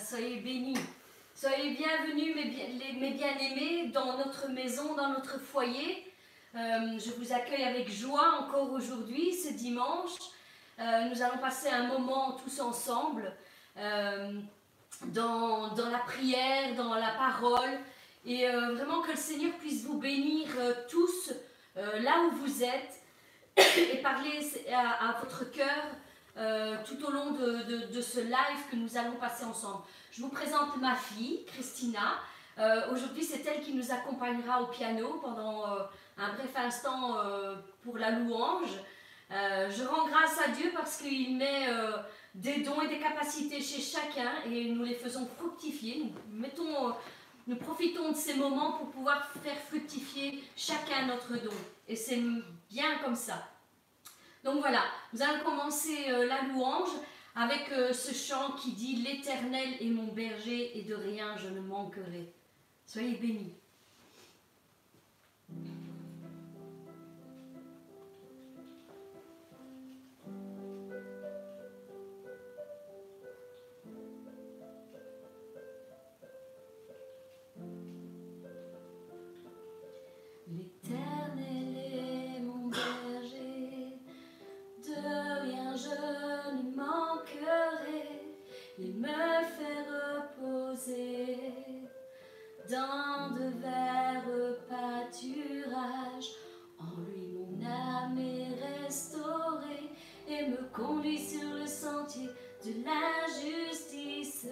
Soyez bénis. Soyez bienvenus, mes bien-aimés, dans notre maison, dans notre foyer. Euh, je vous accueille avec joie encore aujourd'hui, ce dimanche. Euh, nous allons passer un moment tous ensemble euh, dans, la prière, dans la parole. Et vraiment que le Seigneur puisse vous bénir tous là où vous êtes et parler à, à votre cœur euh, tout au long de, ce live que nous allons passer ensemble. Je vous présente ma fille, Christina. Euh, aujourd'hui, c'est elle qui nous accompagnera au piano pendant euh, un bref instant pour la louange. je rends grâce à Dieu parce qu'il met des dons et des capacités chez chacun et nous les faisons fructifier. Nous, profitons de ces moments pour pouvoir faire fructifier chacun notre don. Et c'est bien comme ça. Donc voilà, nous allons commencer euh, la louange avec euh, ce chant qui dit L'Éternel est mon berger et de rien je ne manquerai. Soyez bénis. Dans de verts pâturages. En lui mon âme est restaurée et me conduit sur le sentier de la justice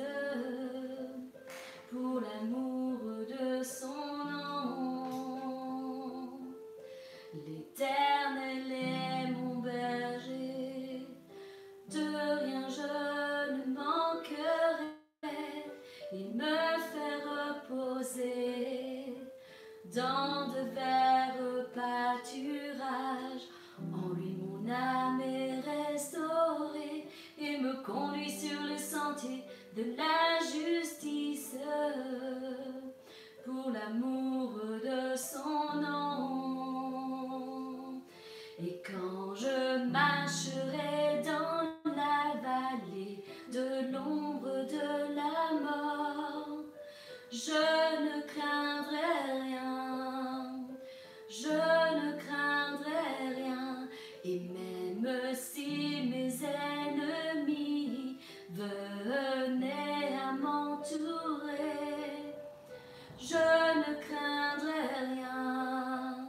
conduit sur le sentier de la justice pour l'amour de son nom. Et quand je marcherai dans la vallée de l'ombre de la mort, je ne je ne craindrai rien,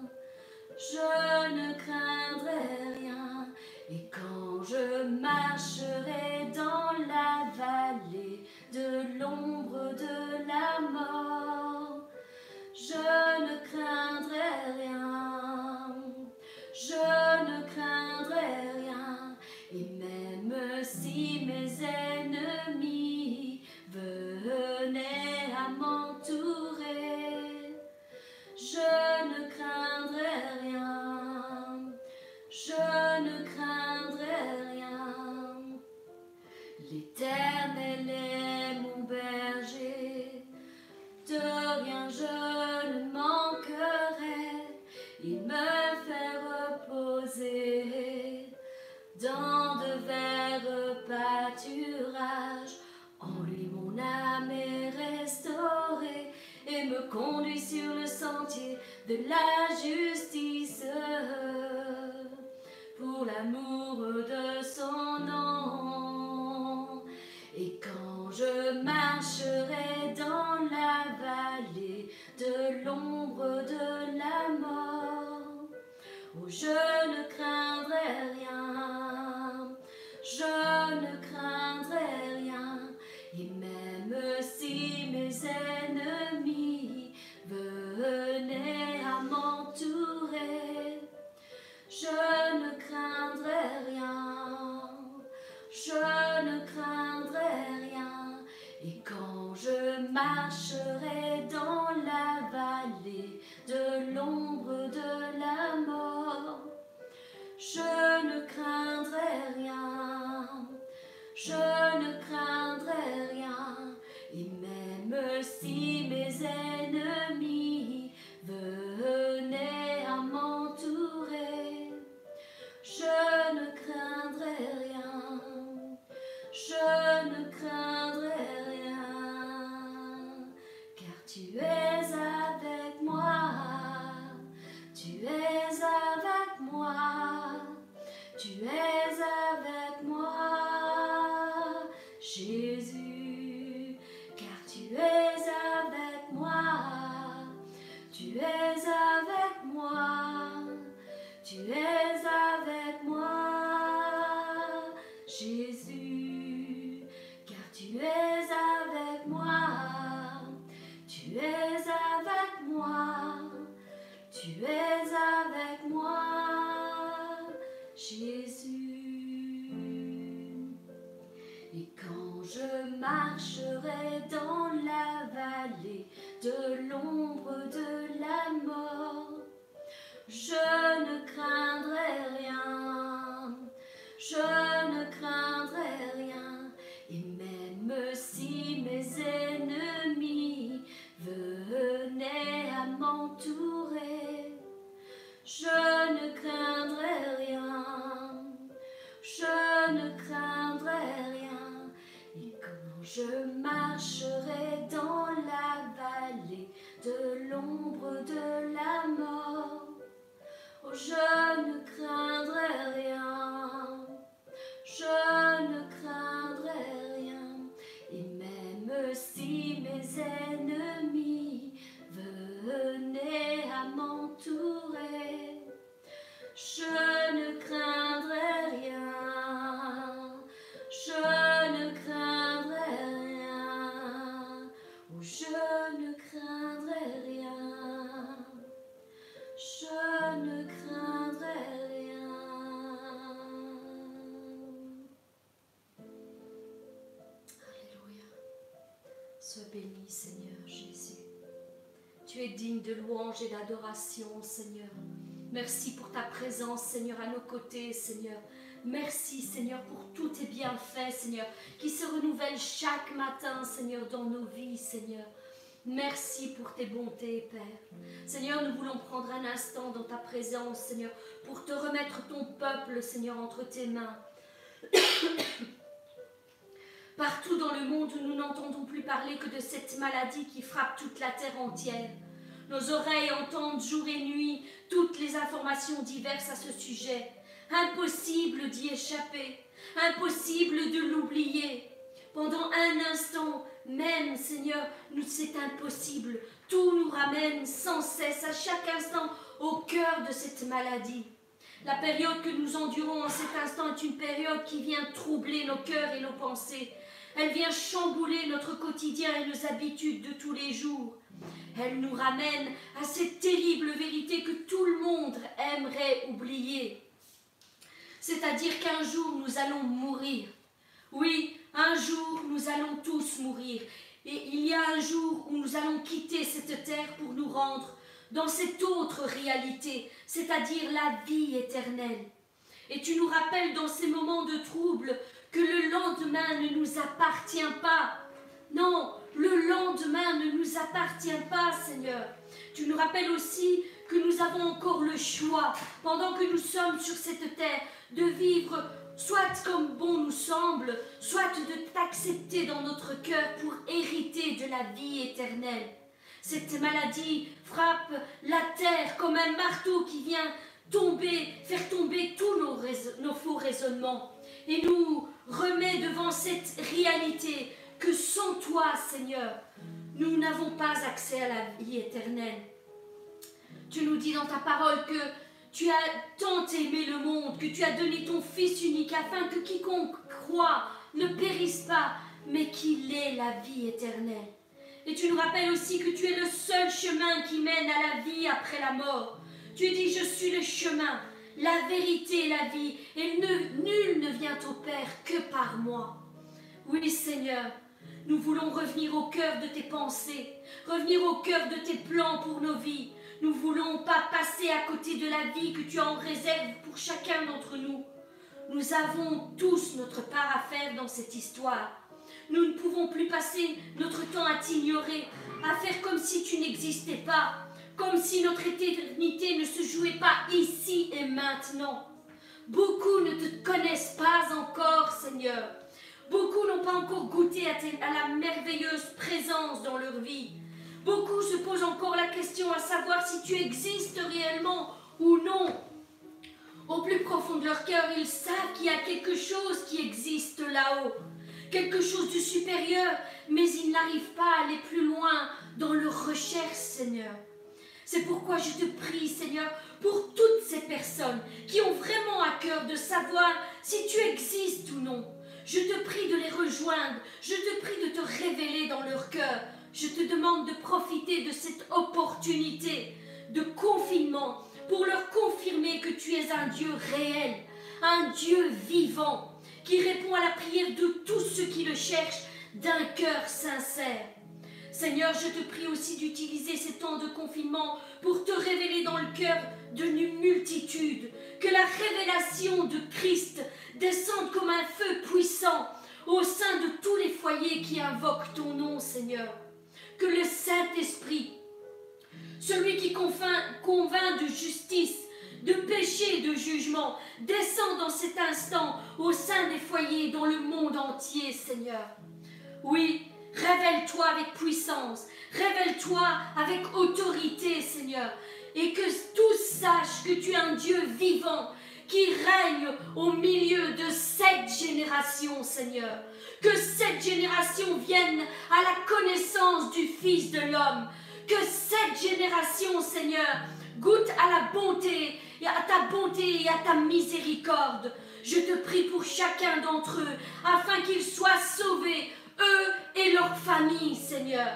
je ne craindrai rien, et quand je marcherai dans la vallée de l'ombre de la mort. Je je marcherai dans la vallée de l'ombre de la mort, Oh, je ne craindrai rien, je ne craindrai rien, et même si mes ennemis venaient à m'entourer, je Es digne de louange et d'adoration, Seigneur. Merci pour ta présence, Seigneur, à nos côtés, Seigneur. Merci, Seigneur, pour tous tes bienfaits, Seigneur, qui se renouvellent chaque matin, Seigneur, dans nos vies, Seigneur. Merci pour tes bontés, Père. Seigneur, nous voulons prendre un instant dans ta présence, Seigneur, pour te remettre ton peuple, Seigneur, entre tes mains. Partout dans le monde, nous n'entendons plus parler que de cette maladie qui frappe toute la terre entière. Nos oreilles entendent jour et nuit toutes les informations diverses à ce sujet. Impossible d'y échapper, impossible de l'oublier. Pendant un instant, même, Seigneur, nous c'est impossible. Tout nous ramène sans cesse, à chaque instant, au cœur de cette maladie. La période que nous endurons en cet instant est une période qui vient troubler nos cœurs et nos pensées. Elle vient chambouler notre quotidien et nos habitudes de tous les jours. Elle nous ramène à cette terrible vérité que tout le monde aimerait oublier. C'est-à-dire qu'un jour nous allons mourir. Oui, un jour nous allons tous mourir. Et il y a un jour où nous allons quitter cette terre pour nous rendre dans cette autre réalité, c'est-à-dire la vie éternelle. Et tu nous rappelles dans ces moments de trouble que le lendemain ne nous appartient pas. Non, le lendemain ne nous appartient pas, Seigneur. Tu nous rappelles aussi que nous avons encore le choix, pendant que nous sommes sur cette terre, de vivre soit comme bon nous semble, soit de t'accepter dans notre cœur pour hériter de la vie éternelle. Cette maladie frappe la terre comme un marteau qui vient tomber, faire tomber tous nos, nos faux raisonnements et nous remet devant cette réalité que sans toi, Seigneur, nous n'avons pas accès à la vie éternelle. Tu nous dis dans ta parole que tu as tant aimé le monde que tu as donné ton Fils unique afin que quiconque croit ne périsse pas, mais qu'il ait la vie éternelle. Et tu nous rappelles aussi que tu es le seul chemin qui mène à la vie après la mort. Tu dis, je suis le chemin, la vérité et la vie, et nul ne vient au Père que par moi. Oui Seigneur, nous voulons revenir au cœur de tes pensées, revenir au cœur de tes plans pour nos vies, nous voulons pas passer à côté de la vie que tu as en réserve pour chacun d'entre nous. Nous avons tous notre part à faire dans cette histoire. Nous ne pouvons plus passer notre temps à t'ignorer, à faire comme si tu n'existais pas, comme si notre éternité ne se jouait pas ici et maintenant. Beaucoup ne te connaissent pas encore, Seigneur. Beaucoup n'ont pas encore goûté à, la merveilleuse présence dans leur vie. Beaucoup se posent encore la question à savoir si tu existes réellement ou non. Au plus profond de leur cœur, ils savent qu'il y a quelque chose qui existe là-haut, quelque chose de supérieur, mais ils n'arrivent pas à aller plus loin dans leur recherche, Seigneur. C'est pourquoi je te prie, Seigneur, pour toutes ces personnes qui ont vraiment à cœur de savoir si tu existes ou non. Je te prie de les rejoindre, je te prie de te révéler dans leur cœur. Je te demande de profiter de cette opportunité de confinement pour leur confirmer que tu es un Dieu réel, un Dieu vivant, qui répond à la prière de tous ceux qui le cherchent d'un cœur sincère. Seigneur, je te prie aussi d'utiliser ces temps de confinement pour te révéler dans le cœur d'une multitude, que la révélation de Christ descende comme un feu puissant au sein de tous les foyers qui invoquent ton nom, Seigneur. Que le Saint-Esprit celui qui convainc, de justice, de péché et de jugement, descend dans cet instant au sein des foyers dans le monde entier, Seigneur. Oui, révèle-toi avec puissance, révèle-toi avec autorité, Seigneur, et que tous sachent que tu es un Dieu vivant qui règne au milieu de cette génération, Seigneur. Que cette génération vienne à la connaissance du Fils de l'homme, que cette génération, Seigneur, goûte à la bonté, à ta bonté et à ta miséricorde. Je te prie pour chacun d'entre eux, afin qu'ils soient sauvés, eux et leurs familles, Seigneur.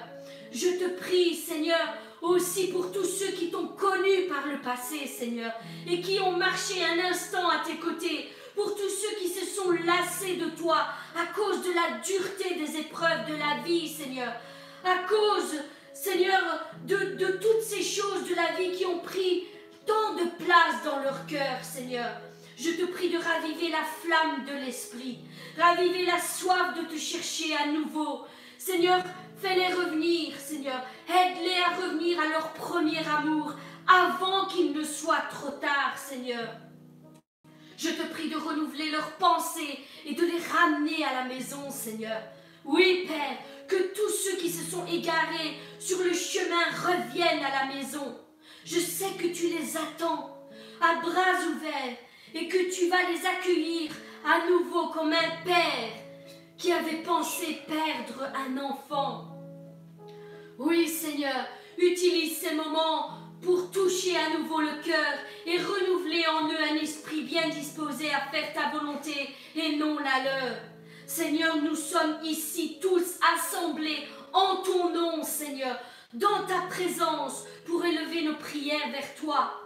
Je te prie, Seigneur, aussi pour tous ceux qui t'ont connu par le passé, Seigneur, et qui ont marché un instant à tes côtés, pour tous ceux qui se sont lassés de toi à cause de la dureté des épreuves de la vie, Seigneur, à cause Seigneur, de, de toutes ces choses de la vie qui ont pris tant de place dans leur cœur, Seigneur. Je te prie de raviver la flamme de l'esprit, raviver la soif de te chercher à nouveau. Seigneur, fais-les revenir, Seigneur. Aide-les à revenir à leur premier amour avant qu'il ne soit trop tard, Seigneur. Je te prie de renouveler leurs pensées et de les ramener à la maison, Seigneur. Oui, Père, que tous ceux qui se sont égarés sur le chemin reviennent à la maison. Je sais que tu les attends à bras ouverts et que tu vas les accueillir à nouveau comme un père qui avait pensé perdre un enfant. Oui, Seigneur, utilise ces moments pour toucher à nouveau le cœur et renouveler en eux un esprit bien disposé à faire ta volonté et non la leur. Seigneur, nous sommes ici tous assemblés en ton nom, Seigneur, dans ta présence pour élever nos prières vers toi.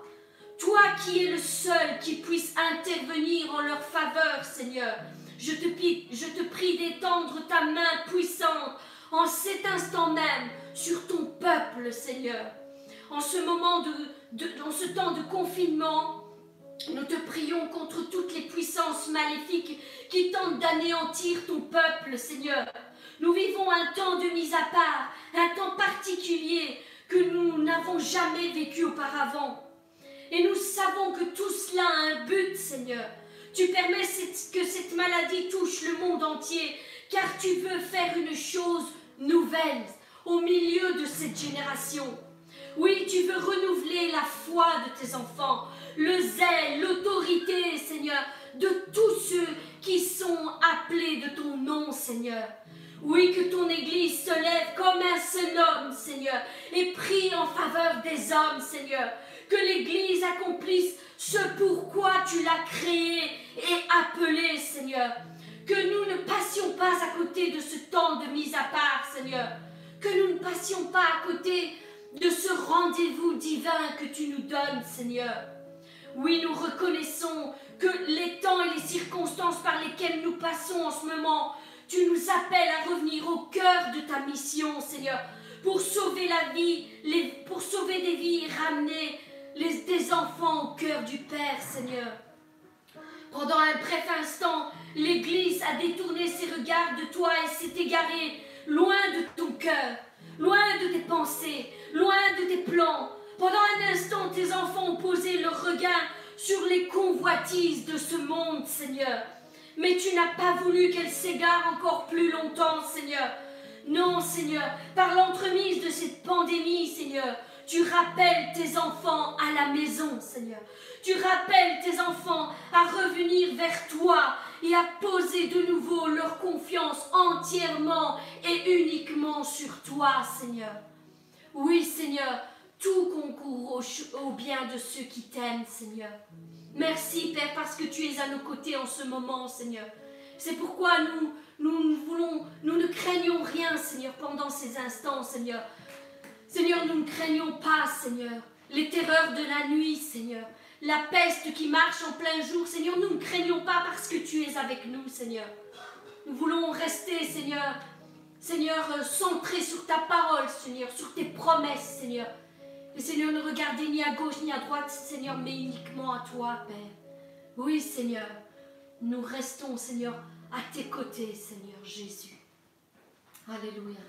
Toi qui es le seul qui puisse intervenir en leur faveur, Seigneur. Je te, prie, je te prie d'étendre ta main puissante en cet instant même sur ton peuple, Seigneur. En ce moment de, dans ce temps de confinement, nous te prions contre toutes les puissances maléfiques qui tentent d'anéantir ton peuple, Seigneur. Nous vivons un temps de mise à part, un temps particulier que nous n'avons jamais vécu auparavant. Et nous savons que tout cela a un but, Seigneur. Tu permets que cette maladie touche le monde entier, car tu veux faire une chose nouvelle au milieu de cette génération. Oui, tu veux renouveler la foi de tes enfants, le zèle, l'autorité, Seigneur, de tous ceux qui sont appelés de ton nom, Seigneur. Oui, que ton Église se lève comme un seul homme, Seigneur, et prie en faveur des hommes, Seigneur. Que l'Église accomplisse ce pourquoi tu l'as créée et appelée, Seigneur. Que nous ne passions pas à côté de ce temps de mise à part, Seigneur. Que nous ne passions pas à côté de ce rendez-vous divin que tu nous donnes, Seigneur. Oui, nous reconnaissons que les temps et les circonstances par lesquelles nous passons en ce moment, tu nous appelles à revenir au cœur de ta mission, Seigneur, pour sauver la vie, pour sauver des vies et ramener les, des enfants au cœur du Père, Seigneur. Pendant un bref instant, l'Église a détourné ses regards de toi et s'est égarée loin de ton cœur, loin de tes pensées, loin de tes plans. Pendant un instant, tes enfants ont posé leur regard sur les convoitises de ce monde, Seigneur. Mais tu n'as pas voulu qu'elles s'égarent encore plus longtemps, Seigneur. Non, Seigneur, par l'entremise de cette pandémie, Seigneur, tu rappelles tes enfants à la maison, Seigneur. Tu rappelles tes enfants à revenir vers toi et à poser de nouveau leur confiance entièrement et uniquement sur toi, Seigneur. Oui, Seigneur, tout concourt au, bien de ceux qui t'aiment, Seigneur. Merci, Père, parce que tu es à nos côtés en ce moment, Seigneur. C'est pourquoi nous, nous, ne craignons rien, Seigneur, pendant ces instants, Seigneur. Seigneur, nous ne craignons pas, Seigneur, les terreurs de la nuit, Seigneur. La peste qui marche en plein jour, Seigneur, nous ne craignons pas parce que tu es avec nous, Seigneur. Nous voulons rester, Seigneur, Seigneur, euh, centrés sur ta parole, Seigneur, sur tes promesses, Seigneur. Et Seigneur, ne regarder ni à gauche ni à droite, Seigneur, mais uniquement à toi, Père. Oui, Seigneur, nous restons, Seigneur, à tes côtés, Seigneur Jésus. Alléluia.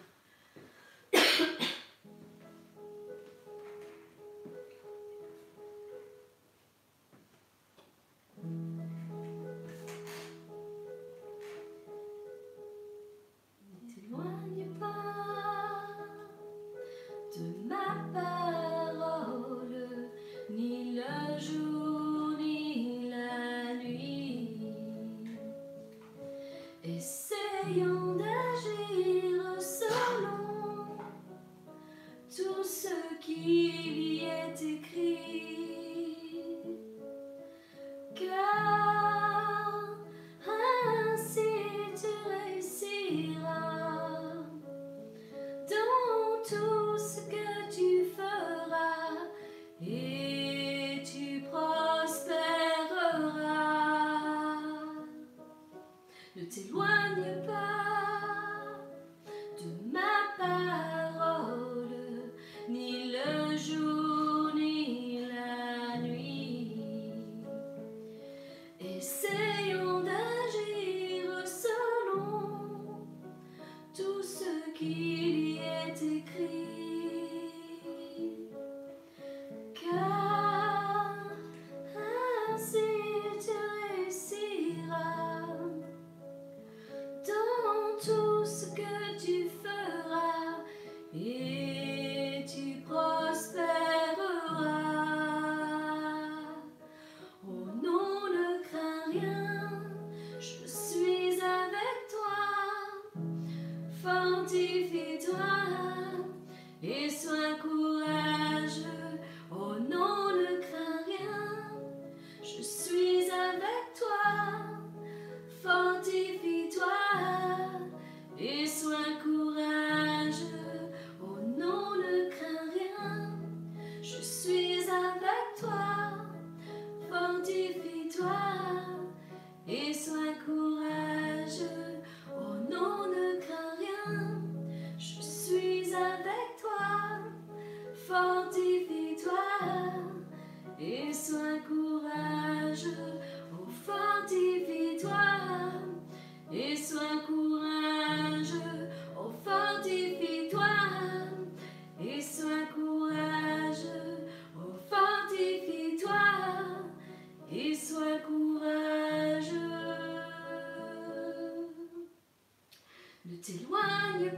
Et sois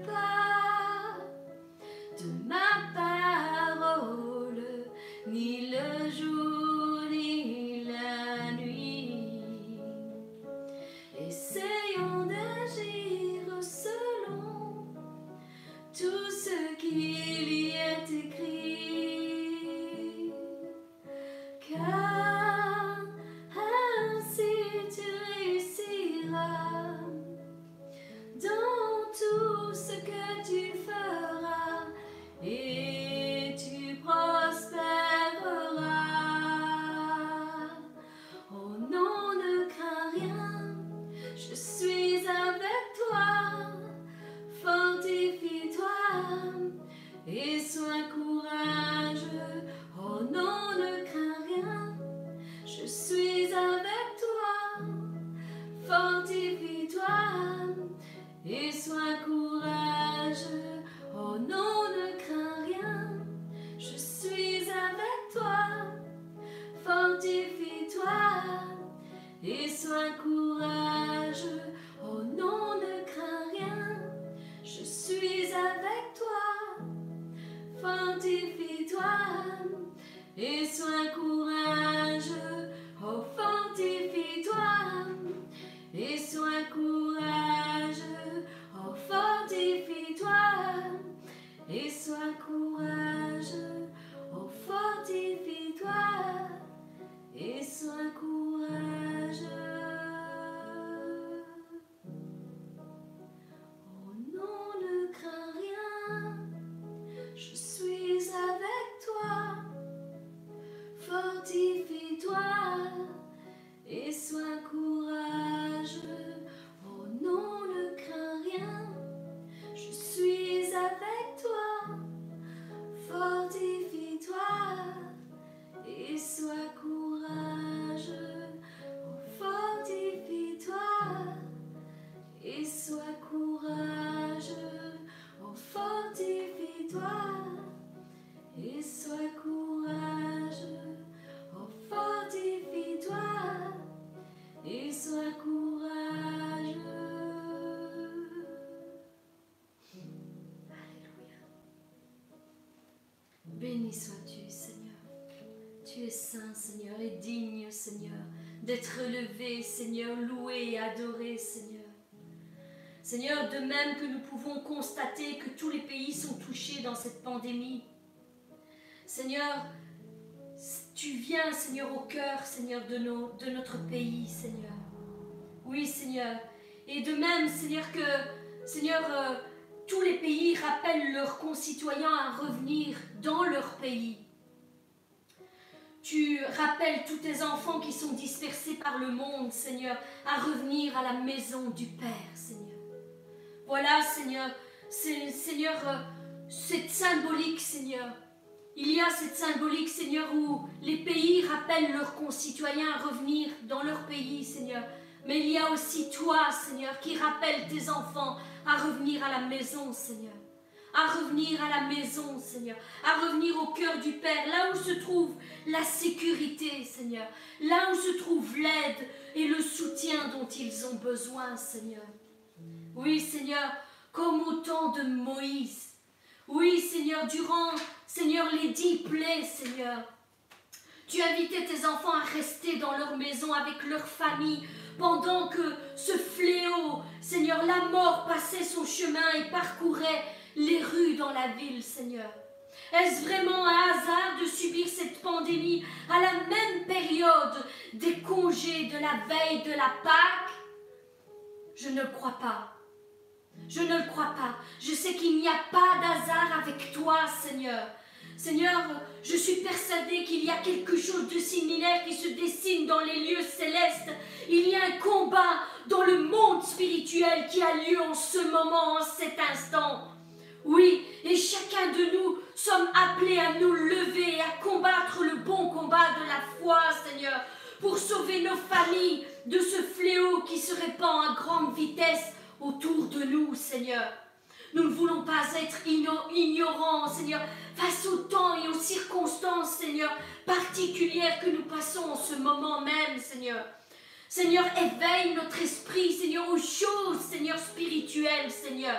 courage. D'être élevé, Seigneur, loué et adoré, Seigneur. Seigneur, de même que nous pouvons constater que tous les pays sont touchés dans cette pandémie, Seigneur, tu viens, Seigneur, au cœur, Seigneur, de, notre pays, Seigneur. Oui, Seigneur. Et de même, Seigneur, que, Seigneur, euh, tous les pays rappellent leurs concitoyens à revenir dans leur pays. Tu rappelles tous tes enfants qui sont dispersés par le monde, Seigneur, à revenir à la maison du Père, Seigneur. Voilà, Seigneur, Seigneur, euh, cette symbolique, Seigneur. Il y a cette symbolique, Seigneur, où les pays rappellent leurs concitoyens à revenir dans leur pays, Seigneur. Mais il y a aussi toi, Seigneur, qui rappelle tes enfants à revenir à la maison, Seigneur. À revenir à la maison, Seigneur. À revenir au cœur du Père, là où se trouve la sécurité, Seigneur. Là où se trouve l'aide et le soutien dont ils ont besoin, Seigneur. Oui, Seigneur, comme au temps de Moïse. Oui, Seigneur, durant, Seigneur, les dix plaies, Seigneur. Tu invitais tes enfants à rester dans leur maison avec leur famille pendant que ce fléau, Seigneur, la mort passait son chemin et parcourait les rues dans la ville, Seigneur. Est-ce vraiment un hasard de subir cette pandémie à la même période des congés de la veille de la Pâque? Je ne le crois pas. Je ne le crois pas. Je sais qu'il n'y a pas d'hasard avec toi, Seigneur. Seigneur, je suis persuadée qu'il y a quelque chose de similaire qui se dessine dans les lieux célestes. Il y a un combat dans le monde spirituel qui a lieu en ce moment, en cet instant. Oui, et chacun de nous sommes appelés à nous lever et à combattre le bon combat de la foi, Seigneur, pour sauver nos familles de ce fléau qui se répand à grande vitesse autour de nous, Seigneur. Nous ne voulons pas être ignorants, Seigneur, face au temps et aux circonstances, Seigneur, particulières que nous passons en ce moment même, Seigneur. Seigneur, éveille notre esprit, Seigneur, aux choses, Seigneur, spirituelles, Seigneur.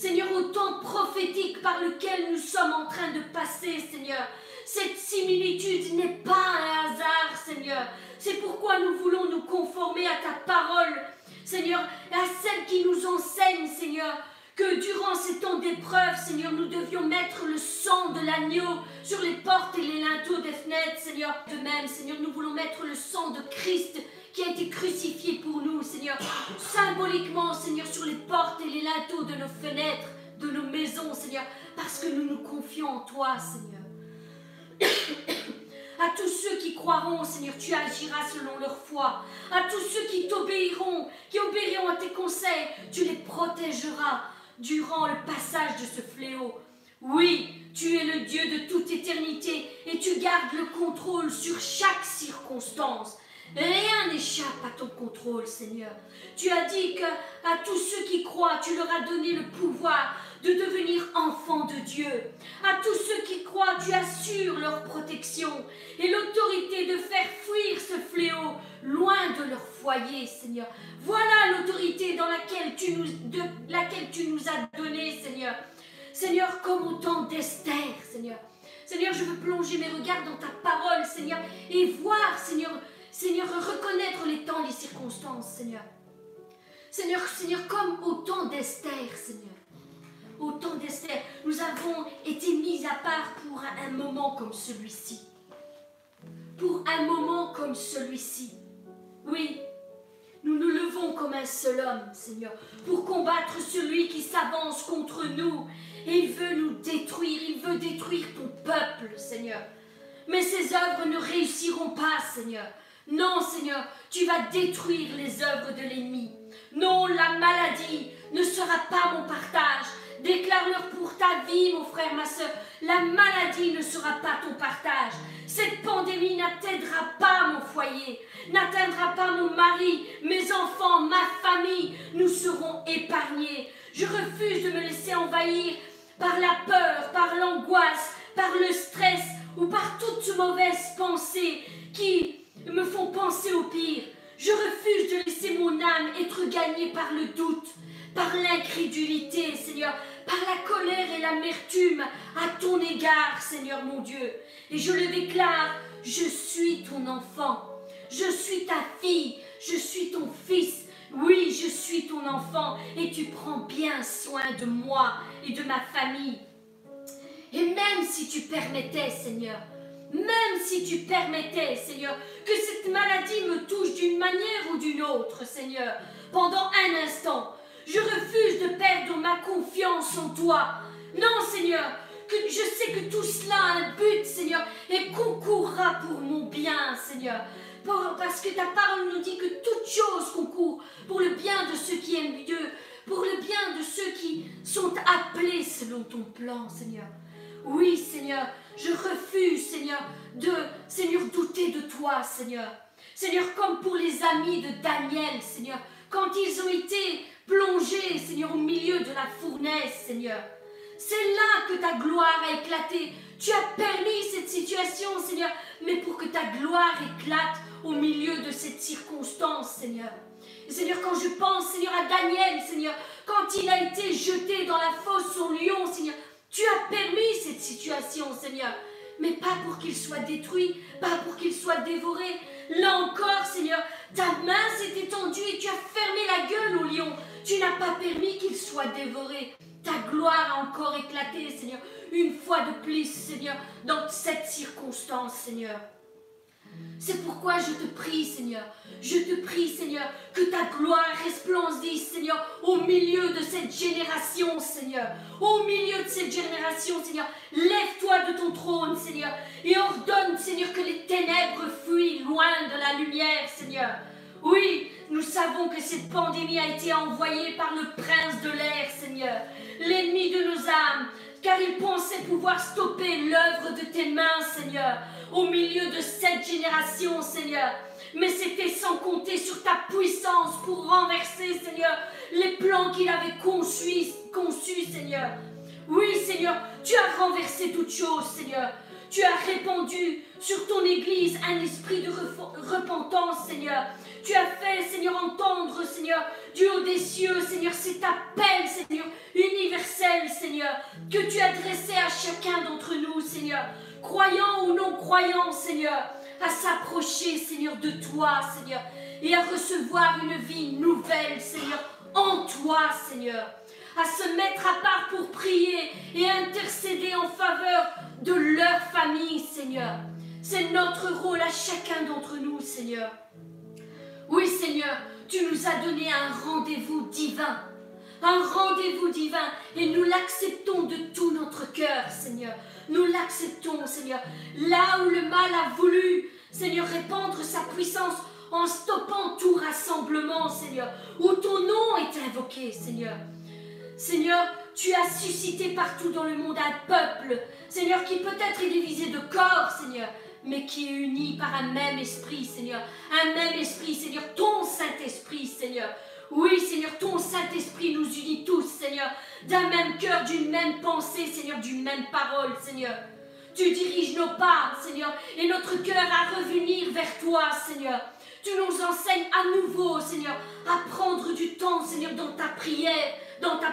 Seigneur, au temps prophétique par lequel nous sommes en train de passer, Seigneur. Cette similitude n'est pas un hasard, Seigneur. C'est pourquoi nous voulons nous conformer à ta parole, Seigneur, à celle qui nous enseigne, Seigneur, que durant ces temps d'épreuve, Seigneur, nous devions mettre le sang de l'agneau sur les portes et les linteaux des fenêtres, Seigneur. De même, Seigneur, nous voulons mettre le sang de Christ qui a été crucifié pour nous, Seigneur, symboliquement, Seigneur, sur les portes et les linteaux de nos fenêtres, de nos maisons, Seigneur, parce que nous nous confions en toi, Seigneur. À tous ceux qui croiront, Seigneur, tu agiras selon leur foi. À tous ceux qui t'obéiront, qui obéiront à tes conseils, tu les protégeras durant le passage de ce fléau. Oui, tu es le Dieu de toute éternité et tu gardes le contrôle sur chaque circonstance. Rien n'échappe à ton contrôle, Seigneur. Tu as dit que à tous ceux qui croient, tu leur as donné le pouvoir de devenir enfants de Dieu. À tous ceux qui croient, tu assures leur protection et l'autorité de faire fuir ce fléau loin de leur foyer, Seigneur. Voilà l'autorité dans laquelle tu nous, laquelle tu nous as donné, Seigneur. Seigneur, comme au temps d'Esther, Seigneur. Seigneur, je veux plonger mes regards dans ta parole, Seigneur, et voir, Seigneur, Seigneur, reconnaître les temps, les circonstances, Seigneur. Seigneur, Seigneur, comme au temps d'Esther, Seigneur. Au temps d'Esther, nous avons été mis à part pour un moment comme celui-ci. Pour un moment comme celui-ci. Oui, nous nous levons comme un seul homme, Seigneur, pour combattre celui qui s'avance contre nous. Et il veut nous détruire, il veut détruire ton peuple, Seigneur. Mais ses œuvres ne réussiront pas, Seigneur. Non, Seigneur, tu vas détruire les œuvres de l'ennemi. Non, la maladie ne sera pas mon partage. Déclare-leur pour ta vie, mon frère, ma soeur. La maladie ne sera pas ton partage. Cette pandémie n'atteindra pas mon foyer, n'atteindra pas mon mari, mes enfants, ma famille. Nous serons épargnés. Je refuse de me laisser envahir par la peur, par l'angoisse, par le stress ou par toutes mauvaises pensées qui me font penser au pire. Je refuse de laisser mon âme être gagnée par le doute, par l'incrédulité, Seigneur, par la colère et l'amertume à ton égard, Seigneur mon Dieu. Et je le déclare, je suis ton enfant, je suis ta fille, je suis ton fils. Oui, je suis ton enfant et tu prends bien soin de moi et de ma famille. Et même si tu permettais, Seigneur, même si tu permettais, Seigneur, que cette maladie me touche d'une manière ou d'une autre, Seigneur, pendant un instant, je refuse de perdre ma confiance en toi. Non, Seigneur, que je sais que tout cela a un but, Seigneur, et concourra pour mon bien, Seigneur. parce que ta parole nous dit que toute chose concourt pour le bien de ceux qui aiment Dieu, pour le bien de ceux qui sont appelés selon ton plan, Seigneur. Oui, Seigneur, je refuse, Seigneur, de, Seigneur, douter de toi, Seigneur. Seigneur, comme pour les amis de Daniel, Seigneur, quand ils ont été plongés, Seigneur, au milieu de la fournaise, Seigneur. C'est là que ta gloire a éclaté. Tu as permis cette situation, Seigneur, mais pour que ta gloire éclate au milieu de cette circonstance, Seigneur. Seigneur, quand je pense, Seigneur, à Daniel, Seigneur, quand il a été jeté dans la fosse au lion, Seigneur, tu as permis cette situation, Seigneur, mais pas pour qu'il soit détruit, pas pour qu'il soit dévoré. Là encore, Seigneur, ta main s'est étendue et tu as fermé la gueule au lion. Tu n'as pas permis qu'il soit dévoré. Ta gloire a encore éclaté, Seigneur, une fois de plus, Seigneur, dans cette circonstance, Seigneur. C'est pourquoi je te prie, Seigneur. Je te prie, Seigneur, que ta gloire resplendisse, Seigneur, au milieu de cette génération, Seigneur. Au milieu de cette génération, Seigneur. Lève-toi de ton trône, Seigneur, et ordonne, Seigneur, que les ténèbres fuient loin de la lumière, Seigneur. Oui, nous savons que cette pandémie a été envoyée par le prince de l'air, Seigneur, l'ennemi de nos âmes, car il pensait pouvoir stopper l'œuvre de tes mains, Seigneur au milieu de cette génération, Seigneur. Mais c'était sans compter sur ta puissance pour renverser, Seigneur, les plans qu'il avait conçus, conçus, Seigneur. Oui, Seigneur, tu as renversé toutes choses, Seigneur. Tu as répandu sur ton Église un esprit de repentance, Seigneur. Tu as fait, Seigneur, entendre, Seigneur, du haut des cieux, Seigneur, cet appel, Seigneur, universel, Seigneur, que tu as dressé à chacun d'entre nous, Seigneur croyants ou non croyants, Seigneur, à s'approcher, Seigneur, de toi, Seigneur, et à recevoir une vie nouvelle, Seigneur, en toi, Seigneur, à se mettre à part pour prier et intercéder en faveur de leur famille, Seigneur. C'est notre rôle à chacun d'entre nous, Seigneur. Oui, Seigneur, tu nous as donné un rendez-vous divin un rendez-vous divin et nous l'acceptons de tout notre cœur, Seigneur. Nous l'acceptons, Seigneur. Là où le mal a voulu, Seigneur, répandre sa puissance en stoppant tout rassemblement, Seigneur, où ton nom est invoqué, Seigneur. Seigneur, tu as suscité partout dans le monde un peuple, Seigneur, qui peut-être est divisé de corps, Seigneur, mais qui est uni par un même esprit, Seigneur. Un même esprit, Seigneur, ton Saint-Esprit, Seigneur. Oui, Seigneur, ton Saint-Esprit nous unit tous, Seigneur, d'un même cœur, d'une même pensée, Seigneur, d'une même parole, Seigneur. Tu diriges nos pas, Seigneur, et notre cœur à revenir vers toi, Seigneur. Tu nous enseignes à nouveau, Seigneur, à prendre du temps, Seigneur, dans ta prière, dans ta,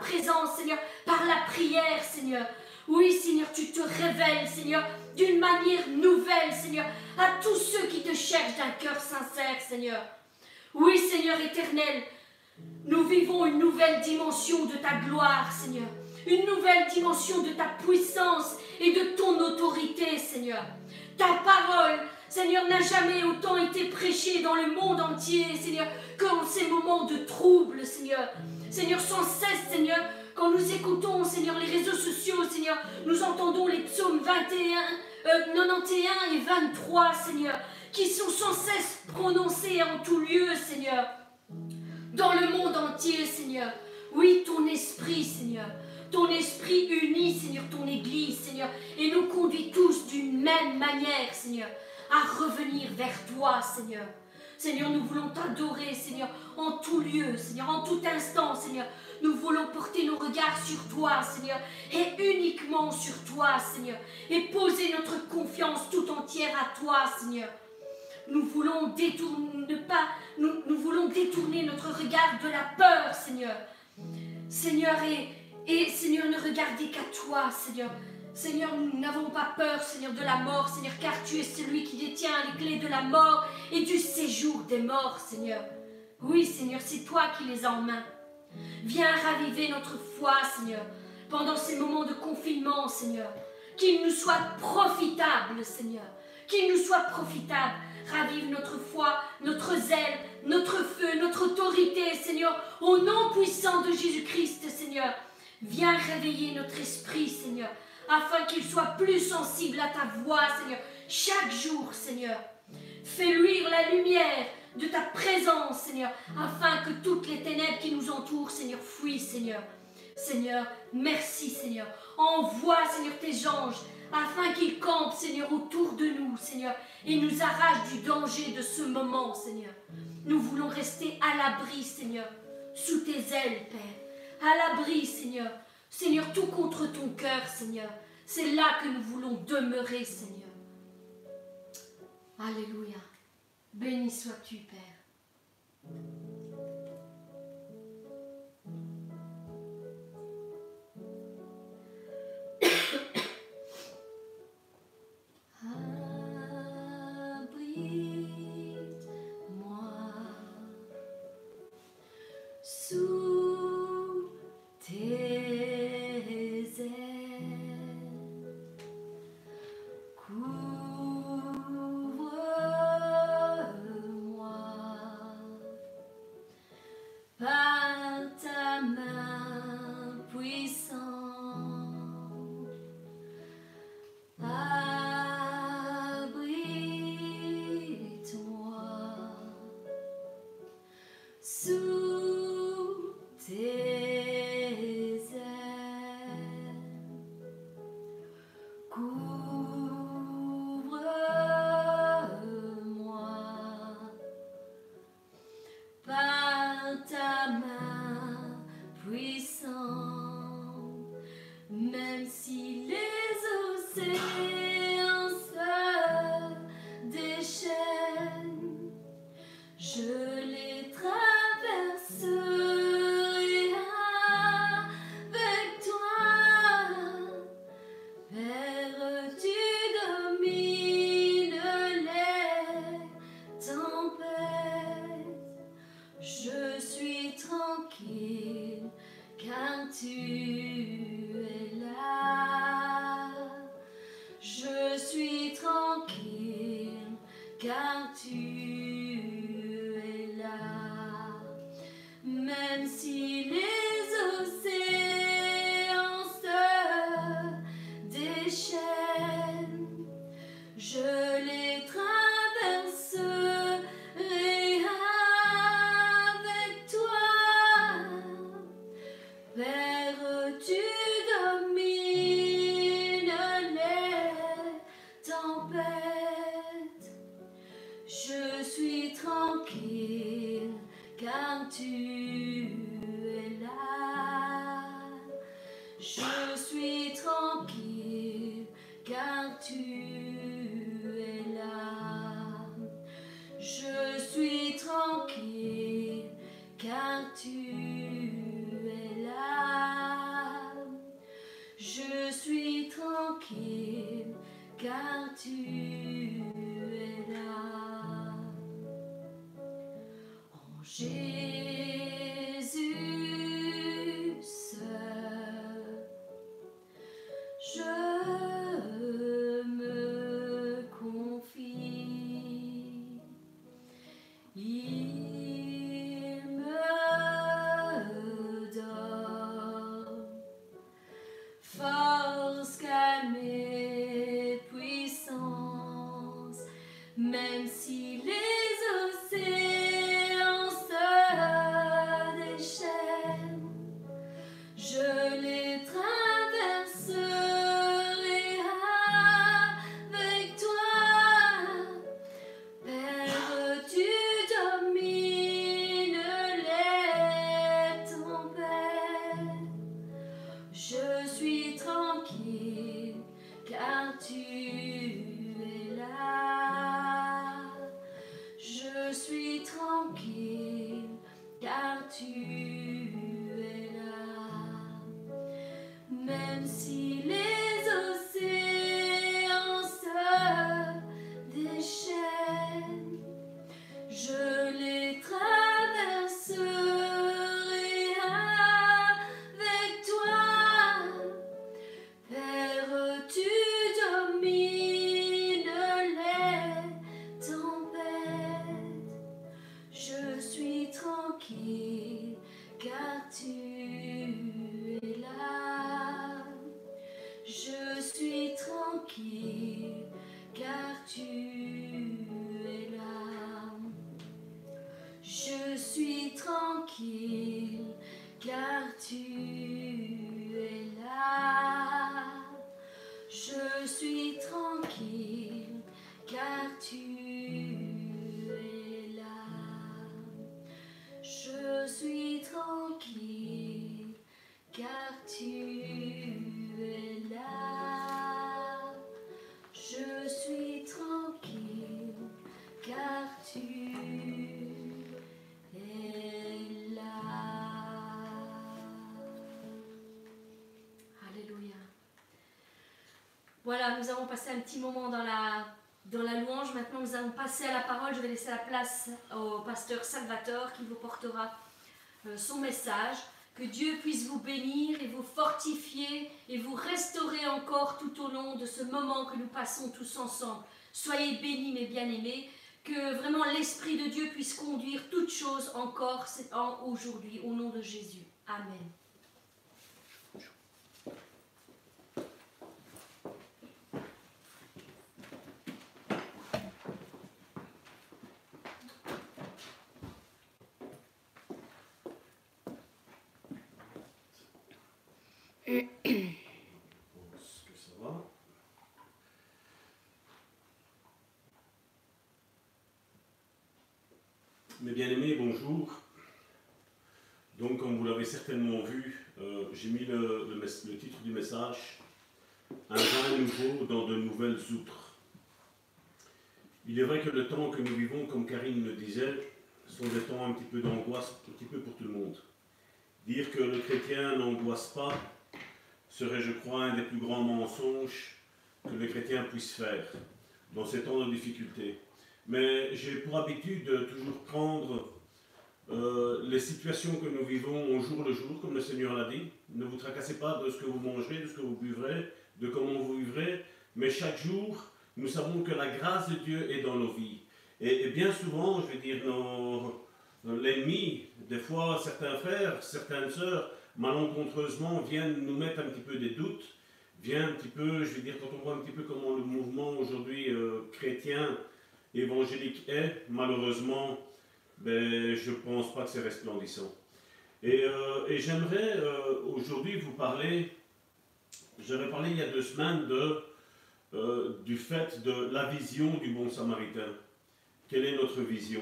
présence, Seigneur, par la prière, Seigneur. Oui, Seigneur, tu te révèles, Seigneur, d'une manière nouvelle, Seigneur, à tous ceux qui te cherchent d'un cœur sincère, Seigneur. Oui, Seigneur éternel, nous vivons une nouvelle dimension de ta gloire, Seigneur. Une nouvelle dimension de ta puissance et de ton autorité, Seigneur. Ta parole, Seigneur, n'a jamais autant été prêchée dans le monde entier, Seigneur, qu'en ces moments de trouble, Seigneur. Seigneur, sans cesse, Seigneur, quand nous écoutons, Seigneur, les réseaux sociaux, Seigneur, nous entendons les psaumes 21, 91 euh, et 23, Seigneur, qui sont sans cesse prononcés en tout lieu, Seigneur, dans le monde entier, Seigneur. Oui, ton esprit, Seigneur, ton esprit unit, Seigneur, ton Église, Seigneur, et nous conduit tous d'une même manière, Seigneur, à revenir vers toi, Seigneur. Seigneur, nous voulons t'adorer, Seigneur, en tout lieu, Seigneur, en tout instant, Seigneur. Nous voulons porter nos regards sur toi, Seigneur, et uniquement sur toi, Seigneur, et poser notre confiance tout entière à toi, Seigneur. Nous voulons détourner, pas, nous, voulons détourner notre regard de la peur, Seigneur. Seigneur, et, et Seigneur, ne regarder qu'à toi, Seigneur. Seigneur, nous n'avons pas peur, Seigneur, de la mort, Seigneur, car tu es celui qui détient les clés de la mort et du séjour des morts, Seigneur. Oui, Seigneur, c'est toi qui les as en main. Viens raviver notre foi, Seigneur, pendant ces moments de confinement, Seigneur. Qu'il nous soit profitable, Seigneur. Qu'il nous soit profitable. Ravive notre foi, notre zèle, notre feu, notre autorité, Seigneur, au nom puissant de Jésus-Christ, Seigneur. Viens réveiller notre esprit, Seigneur, afin qu'il soit plus sensible à ta voix, Seigneur, chaque jour, Seigneur. Fais luire la lumière de ta présence, Seigneur, afin que toutes les ténèbres qui nous entourent, Seigneur, fuient, Seigneur. Seigneur, merci, Seigneur. Envoie, Seigneur, tes anges, afin qu'ils campent, Seigneur, autour de nous, Seigneur, et nous arrachent du danger de ce moment, Seigneur. Nous voulons rester à l'abri, Seigneur, sous tes ailes, Père. À l'abri, Seigneur. Seigneur, tout contre ton cœur, Seigneur. C'est là que nous voulons demeurer, Seigneur. Alléluia. Béni sois-tu, Père. Nous avons passé un petit moment dans la, dans la louange. Maintenant, nous allons passer à la parole. Je vais laisser la place au pasteur Salvatore qui vous portera euh, son message. Que Dieu puisse vous bénir et vous fortifier et vous restaurer encore tout au long de ce moment que nous passons tous ensemble. Soyez bénis, mes bien-aimés. Que vraiment l'Esprit de Dieu puisse conduire toutes choses encore en aujourd'hui, au nom de Jésus. Amen. pense que ça va. Mes bien-aimés, bonjour. Donc, comme vous l'avez certainement vu, euh, j'ai mis le, le le titre du message Un vin nouveau dans de nouvelles outres. Il est vrai que le temps que nous vivons, comme Karine me disait, sont des temps un petit peu d'angoisse, un petit peu pour tout le monde. Dire que le chrétien n'angoisse pas, serait, je crois, un des plus grands mensonges que le chrétien puisse faire dans ces temps de difficulté. Mais j'ai pour habitude de toujours prendre euh, les situations que nous vivons au jour le jour, comme le Seigneur l'a dit. Ne vous tracassez pas de ce que vous mangerez, de ce que vous buvrez, de comment vous vivrez, mais chaque jour, nous savons que la grâce de Dieu est dans nos vies. Et, bien souvent, je veux dire, nos- l'ennemi, des fois certains frères, certaines sœurs, malencontreusement viennent nous mettre un petit peu des doutes, vient un petit peu, je veux dire, quand on voit un petit peu comment le mouvement aujourd'hui euh, chrétien, évangélique est, malheureusement, ben, je ne pense pas que c'est resplendissant. Et, euh, et j'aimerais euh, aujourd'hui vous parler, j'avais parlé il y a deux semaines de, euh, du fait de la vision du bon samaritain. Quelle est notre vision?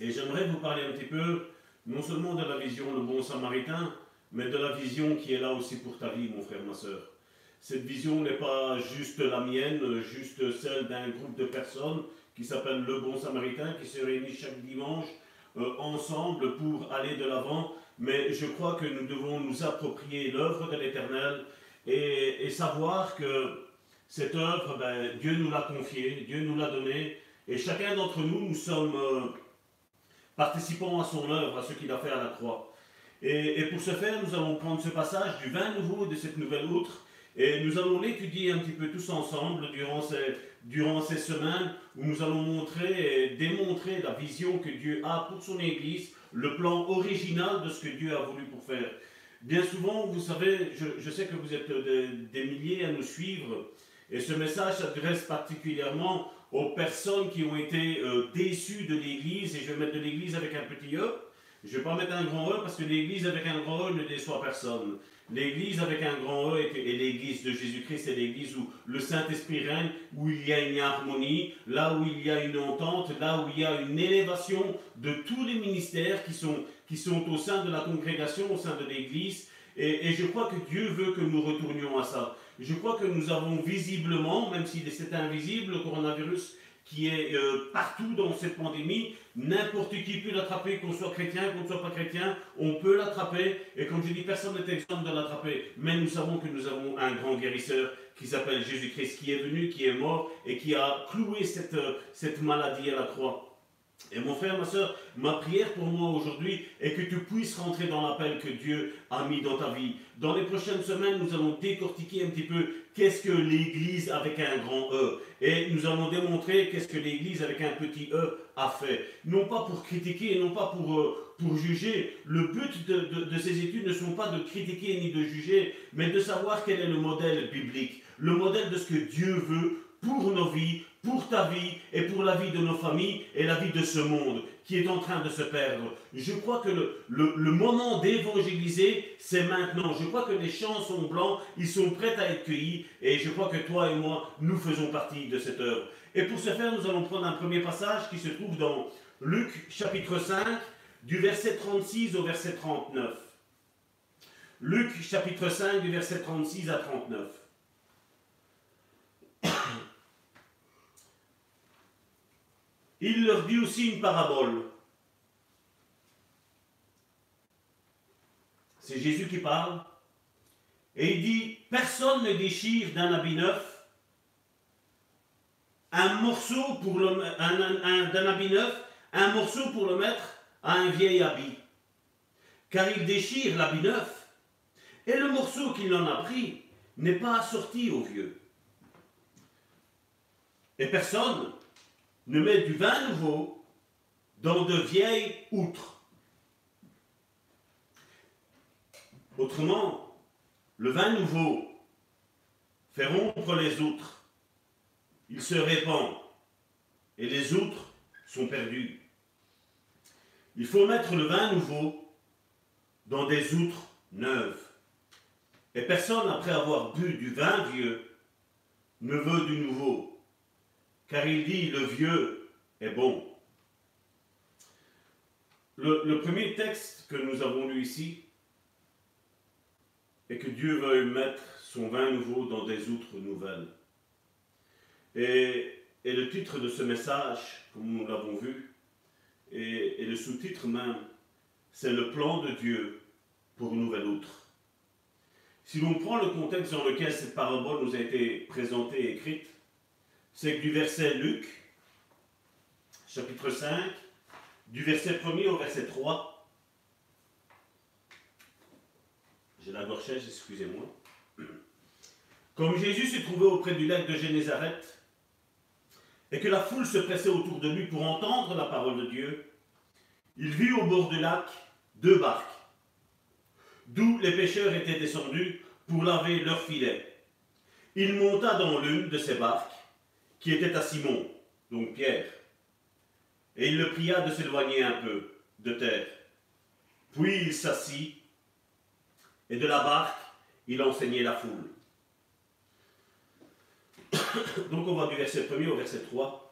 Et j'aimerais vous parler un petit peu non seulement de la vision le bon samaritain, mais de la vision qui est là aussi pour ta vie, mon frère, ma soeur. Cette vision n'est pas juste la mienne, juste celle d'un groupe de personnes qui s'appelle le bon samaritain, qui se réunit chaque dimanche euh, ensemble pour aller de l'avant, mais je crois que nous devons nous approprier l'œuvre de l'Éternel et, et, savoir que cette œuvre, ben, Dieu nous l'a confiée, Dieu nous l'a donnée, et chacun d'entre nous, nous sommes euh, participants à son œuvre, à ce qu'il a fait à la croix. Et, pour ce faire, nous allons prendre ce passage du vin nouveau de cette nouvelle outre, et nous allons l'étudier un petit peu tous ensemble durant ces, durant ces semaines où nous allons montrer et démontrer la vision que Dieu a pour son Église, le plan original de ce que Dieu a voulu pour faire. Bien souvent, vous savez, je, sais que vous êtes des, milliers à nous suivre, et ce message s'adresse particulièrement aux personnes qui ont été euh, déçues de l'Église, et je vais mettre de l'Église avec un petit E. Je ne vais pas mettre un grand E parce que l'Église avec un grand E ne déçoit personne. L'Église avec un grand E est, l'Église de Jésus-Christ, c'est l'Église où le Saint-Esprit règne, où il y a une harmonie, là où il y a une entente, là où il y a une élévation de tous les ministères qui sont, qui sont au sein de la congrégation, au sein de l'Église. Et, et, je crois que Dieu veut que nous retournions à ça. Je crois que nous avons visiblement, même si c'est invisible, le coronavirus qui est euh, partout dans cette pandémie. N'importe qui peut l'attraper, qu'on soit chrétien, qu'on ne soit pas chrétien, on peut l'attraper. Et comme je dis, personne n'est exempt de l'attraper. Mais nous savons que nous avons un grand guérisseur qui s'appelle Jésus-Christ, qui est venu, qui est mort et qui a cloué cette, euh, cette maladie à la croix. Et mon frère, ma soeur, ma prière pour moi aujourd'hui est que tu puisses rentrer dans l'appel que Dieu a mis dans ta vie. Dans les prochaines semaines, nous allons décortiquer un petit peu qu'est-ce que l'Église avec un grand E. Et nous allons démontrer qu'est-ce que l'Église avec un petit E a fait. Non pas pour critiquer, non pas pour, euh, juger. Le but de ces études ne sont pas de critiquer ni de juger, mais de savoir quel est le modèle biblique. Le modèle de ce que Dieu veut pour nos vies, pour ta vie et pour la vie de nos familles et la vie de ce monde qui est en train de se perdre. Je crois que le, moment d'évangéliser, c'est maintenant. Je crois que les champs sont blancs, ils sont prêts à être cueillis et je crois que toi et moi, nous faisons partie de cette œuvre. Et pour ce faire, nous allons prendre un premier passage qui se trouve dans Luc chapitre 5, du verset 36 au verset 39. Luc chapitre 5, du verset 36 à 39. Il leur dit aussi une parabole. C'est Jésus qui parle. Et il dit, personne ne déchire d'un habit neuf un morceau pour le, d'un habit neuf, un morceau pour le mettre à un vieil habit. Car il déchire l'habit neuf, et le morceau qu'il en a pris n'est pas assorti au vieux. Et personne ne met du vin nouveau dans de vieilles outres. Autrement, le vin nouveau fait rompre les outres. Il se répand et les outres sont perdues. Il faut mettre le vin nouveau dans des outres neuves. Et personne, après avoir bu du vin vieux, ne veut du nouveau car il dit le vieux est bon. Le, premier texte que nous avons lu ici est que Dieu veuille mettre son vin nouveau dans des outres nouvelles. Et, le titre de ce message, comme nous l'avons vu, et, et le sous-titre même, c'est le plan de Dieu pour nouvelle outre. Si l'on prend le contexte dans lequel cette parabole nous a été présentée et écrite, c'est que du verset Luc, chapitre 5, du verset 1 au verset 3, j'ai la gorchège, excusez-moi. Comme Jésus s'est trouvé auprès du lac de Génézareth, et que la foule se pressait autour de lui pour entendre la parole de Dieu, il vit au bord du lac deux barques, d'où les pêcheurs étaient descendus pour laver leurs filets. Il monta dans l'une de ces barques, qui était à Simon, donc Pierre. Et il le pria de s'éloigner un peu de terre. Puis il s'assit, et de la barque, il enseignait la foule. donc on va du verset 1 au verset 3.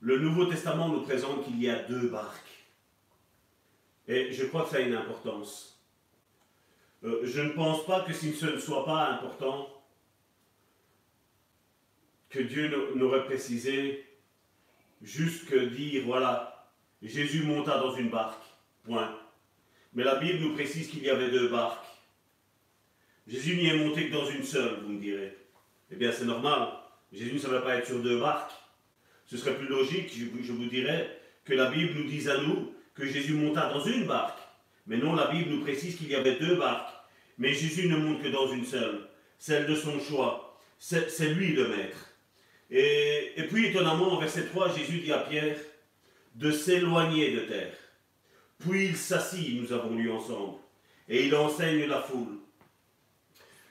Le Nouveau Testament nous présente qu'il y a deux barques. Et je crois que ça a une importance. Euh, je ne pense pas que si ce ne soit pas important, que Dieu n'aurait précisé juste que dire, voilà, Jésus monta dans une barque, point. Mais la Bible nous précise qu'il y avait deux barques. Jésus n'y est monté que dans une seule, vous me direz. Eh bien, c'est normal. Jésus ne savait pas être sur deux barques. Ce serait plus logique, je vous dirais, que la Bible nous dise à nous que Jésus monta dans une barque. Mais non, la Bible nous précise qu'il y avait deux barques. Mais Jésus ne monte que dans une seule, celle de son choix. C'est lui le maître. Et, puis, étonnamment, en verset 3, Jésus dit à Pierre de s'éloigner de terre. Puis il s'assit, nous avons lu ensemble, et il enseigne la foule.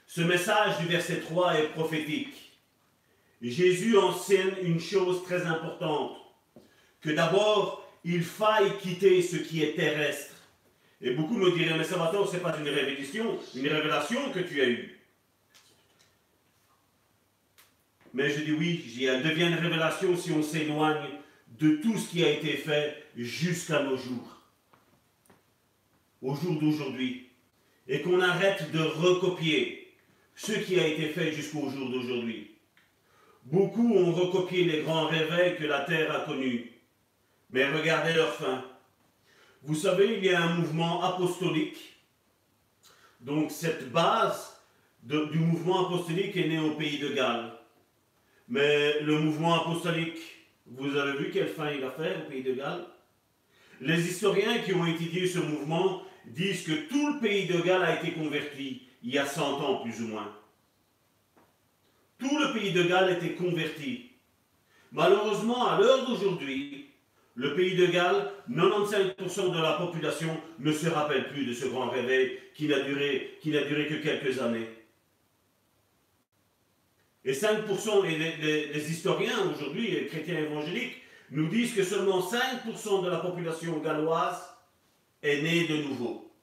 Ce message du verset 3 est prophétique. Jésus enseigne une chose très importante, que d'abord, il faille quitter ce qui est terrestre. Et beaucoup me diraient, mais Salvatore, ce n'est pas une révélation, une révélation que tu as eue. Mais je dis oui, elle devient une révélation si on s'éloigne de tout ce qui a été fait jusqu'à nos jours, au jour d'aujourd'hui, et qu'on arrête de recopier ce qui a été fait jusqu'au jour d'aujourd'hui. Beaucoup ont recopié les grands réveils que la terre a connus, mais regardez leur fin. Vous savez, il y a un mouvement apostolique. Donc cette base du mouvement apostolique est née au pays de Galles. Mais le mouvement apostolique, vous avez vu quelle fin il a fait au pays de Galles? Les historiens qui ont étudié ce mouvement disent que tout le pays de Galles a été converti il y a 100 ans plus ou moins. Tout le pays de Galles était converti. Malheureusement, à l'heure d'aujourd'hui, le pays de Galles, 95% de la population ne se rappelle plus de ce grand réveil qui n'a duré, duré que quelques années. Et 5%, et les, historiens aujourd'hui, chrétiens évangéliques, nous disent que seulement 5% de la population galloise est née de nouveau.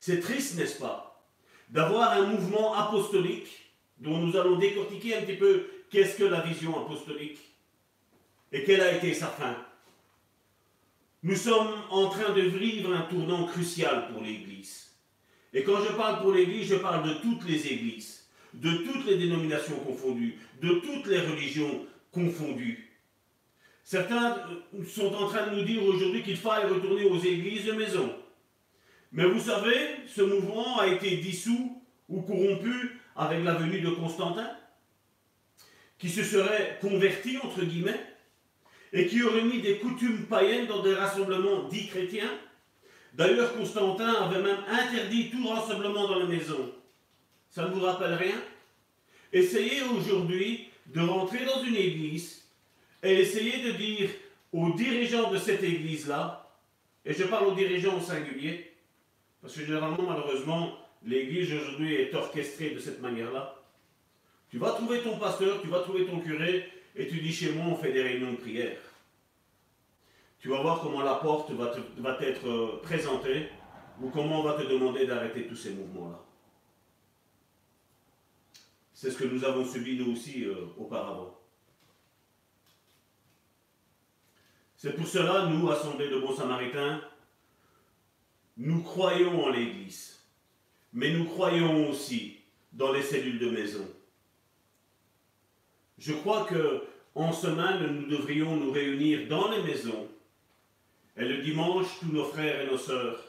C'est triste, n'est-ce pas, d'avoir un mouvement apostolique dont nous allons décortiquer un petit peu qu'est-ce que la vision apostolique et quelle a été sa fin. Nous sommes en train de vivre un tournant crucial pour l'Église. Et quand je parle pour l'Église, je parle de toutes les Églises, de toutes les dénominations confondues, de toutes les religions confondues. Certains euh, sont en train de nous dire aujourd'hui qu'il faille retourner aux églises de maison. Mais vous savez, ce mouvement a été dissous ou corrompu avec la venue de Constantin, qui se serait converti, entre guillemets, et qui aurait mis des coutumes païennes dans des rassemblements dits chrétiens. D'ailleurs, Constantin avait même interdit tout rassemblement dans la maison. Ça ne vous rappelle rien? Essayez aujourd'hui de rentrer dans une église et essayez de dire aux dirigeants de cette église-là, et je parle aux dirigeants au singulier, parce que généralement, malheureusement, l'église aujourd'hui est orchestrée de cette manière-là. Tu vas trouver ton pasteur, tu vas trouver ton curé, et tu dis chez moi, on fait des réunions de prière. Tu vas voir comment la porte va, va être euh, présentée ou comment on va te demander d'arrêter tous ces mouvements-là. C'est ce que nous avons subi nous aussi euh, auparavant. C'est pour cela, nous, Assemblée de bons samaritains, nous croyons en l'Église, mais nous croyons aussi dans les cellules de maison. Je crois que en semaine, nous devrions nous réunir dans les maisons. Et le dimanche, tous nos frères et nos sœurs,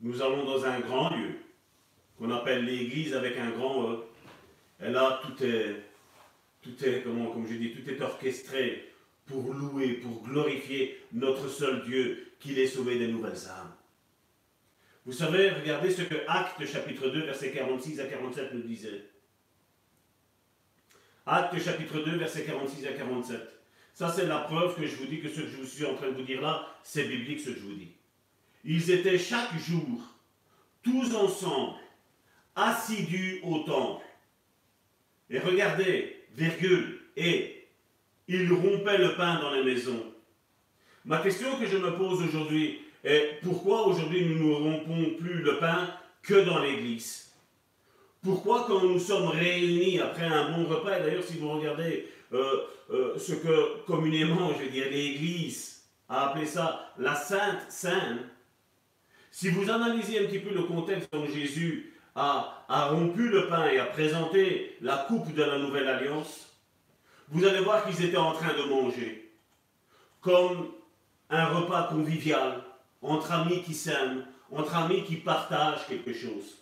nous allons dans un grand lieu, qu'on appelle l'église avec un grand E. Et là, tout est, tout est, comment, comme je dis, tout est orchestré pour louer, pour glorifier notre seul Dieu qui l'est sauvé des nouvelles âmes. Vous savez, regardez ce que Acte chapitre 2, versets 46 à 47 nous disait. Acte chapitre 2, versets 46 à 47. Ça, c'est la preuve que je vous dis que ce que je vous suis en train de vous dire là, c'est biblique ce que je vous dis. Ils étaient chaque jour, tous ensemble, assidus au temple. Et regardez, virgule, et ils rompaient le pain dans les maisons. Ma question que je me pose aujourd'hui est pourquoi aujourd'hui nous ne rompons plus le pain que dans l'église? Pourquoi quand nous sommes réunis après un bon repas, d'ailleurs si vous regardez euh, euh, ce que communément, je veux dire, l'Église a appelé ça la Sainte Seine, si vous analysez un petit peu le contexte dont Jésus a, rompu le pain et a présenté la coupe de la nouvelle alliance, vous allez voir qu'ils étaient en train de manger, comme un repas convivial, entre amis qui s'aiment, entre amis qui partagent quelque chose.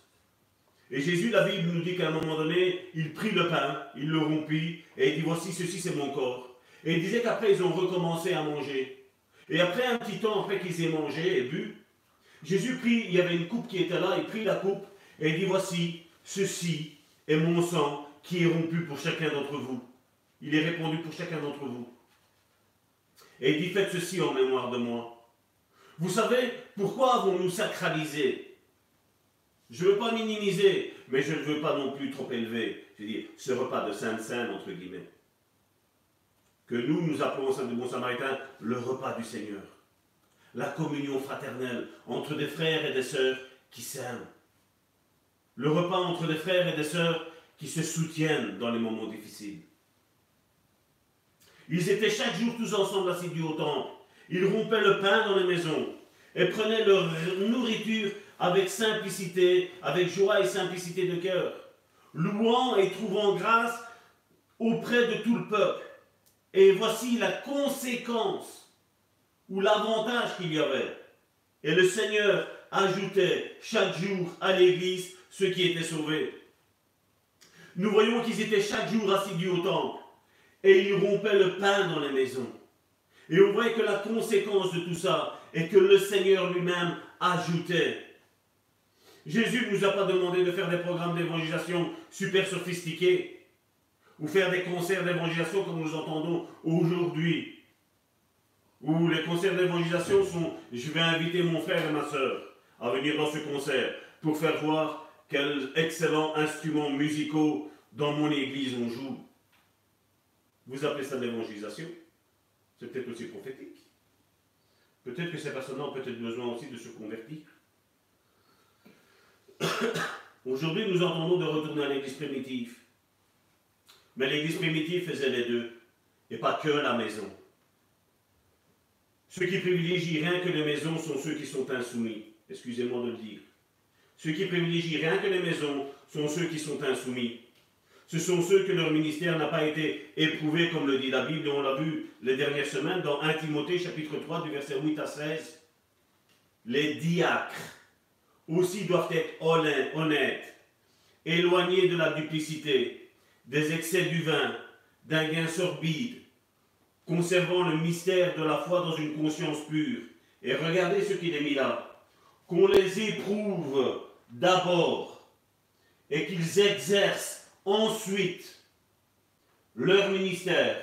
Et Jésus, la Bible nous dit qu'à un moment donné, il prit le pain, il le rompit, et il dit, voici, ceci c'est mon corps. Et il disait qu'après, ils ont recommencé à manger. Et après un petit temps, après qu'ils aient mangé et bu, Jésus prit, il y avait une coupe qui était là, il prit la coupe, et il dit, voici, ceci est mon sang qui est rompu pour chacun d'entre vous. Il est répandu pour chacun d'entre vous. Et il dit, faites ceci en mémoire de moi. Vous savez, pourquoi avons-nous sacralisé? Je ne veux pas minimiser, mais je ne veux pas non plus trop élever. Je ce repas de Sainte-Sainte, entre guillemets, que nous, nous appelons sein du Bon Samaritain le repas du Seigneur. La communion fraternelle entre des frères et des sœurs qui s'aiment. Le repas entre des frères et des sœurs qui se soutiennent dans les moments difficiles. Ils étaient chaque jour tous ensemble assidus au temple. Ils rompaient le pain dans les maisons et prenaient leur nourriture avec simplicité, avec joie et simplicité de cœur, louant et trouvant grâce auprès de tout le peuple. Et voici la conséquence ou l'avantage qu'il y avait. Et le Seigneur ajoutait chaque jour à l'Église ceux qui étaient sauvés. Nous voyons qu'ils étaient chaque jour assidus au temple et ils rompaient le pain dans les maisons. Et on voit que la conséquence de tout ça est que le Seigneur lui-même ajoutait. Jésus ne nous a pas demandé de faire des programmes d'évangélisation super sophistiqués ou faire des concerts d'évangélisation comme nous entendons aujourd'hui. Où les concerts d'évangélisation sont je vais inviter mon frère et ma soeur à venir dans ce concert pour faire voir quels excellents instruments musicaux dans mon église on joue? Vous appelez ça l'évangélisation? C'est peut-être aussi prophétique. Peut-être que ces personnes-là ont peut-être besoin aussi de se convertir. Aujourd'hui, nous entendons de retourner à l'église primitive. Mais l'église primitive faisait les deux, et pas que la maison. Ceux qui privilégient rien que les maisons sont ceux qui sont insoumis. Excusez-moi de le dire. Ceux qui privilégient rien que les maisons sont ceux qui sont insoumis. Ce sont ceux que leur ministère n'a pas été éprouvé, comme le dit la Bible, et on l'a vu les dernières semaines dans 1 Timothée chapitre 3 du verset 8 à 16. Les diacres aussi doivent être honnêtes, éloignés de la duplicité, des excès du vin, d'un gain sorbide, conservant le mystère de la foi dans une conscience pure. Et regardez ce qu'il est mis là. Qu'on les éprouve d'abord et qu'ils exercent ensuite leur ministère,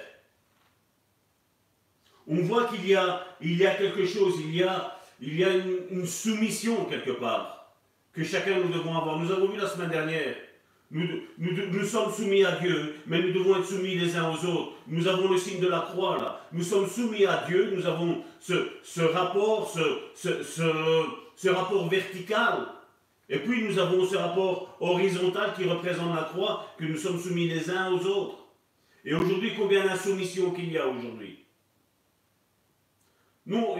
on voit qu'il y a, il y a quelque chose, il y a, il y a une, soumission quelque part que chacun nous devons avoir. Nous avons vu la semaine dernière, nous, nous, sommes soumis à Dieu, mais nous devons être soumis les uns aux autres. Nous avons le signe de la croix là. Nous sommes soumis à Dieu, nous avons ce, ce rapport, ce, ce, ce rapport vertical et puis nous avons ce rapport horizontal qui représente la croix, que nous sommes soumis les uns aux autres. Et aujourd'hui, combien d'insoumission qu'il y a aujourd'hui? Non,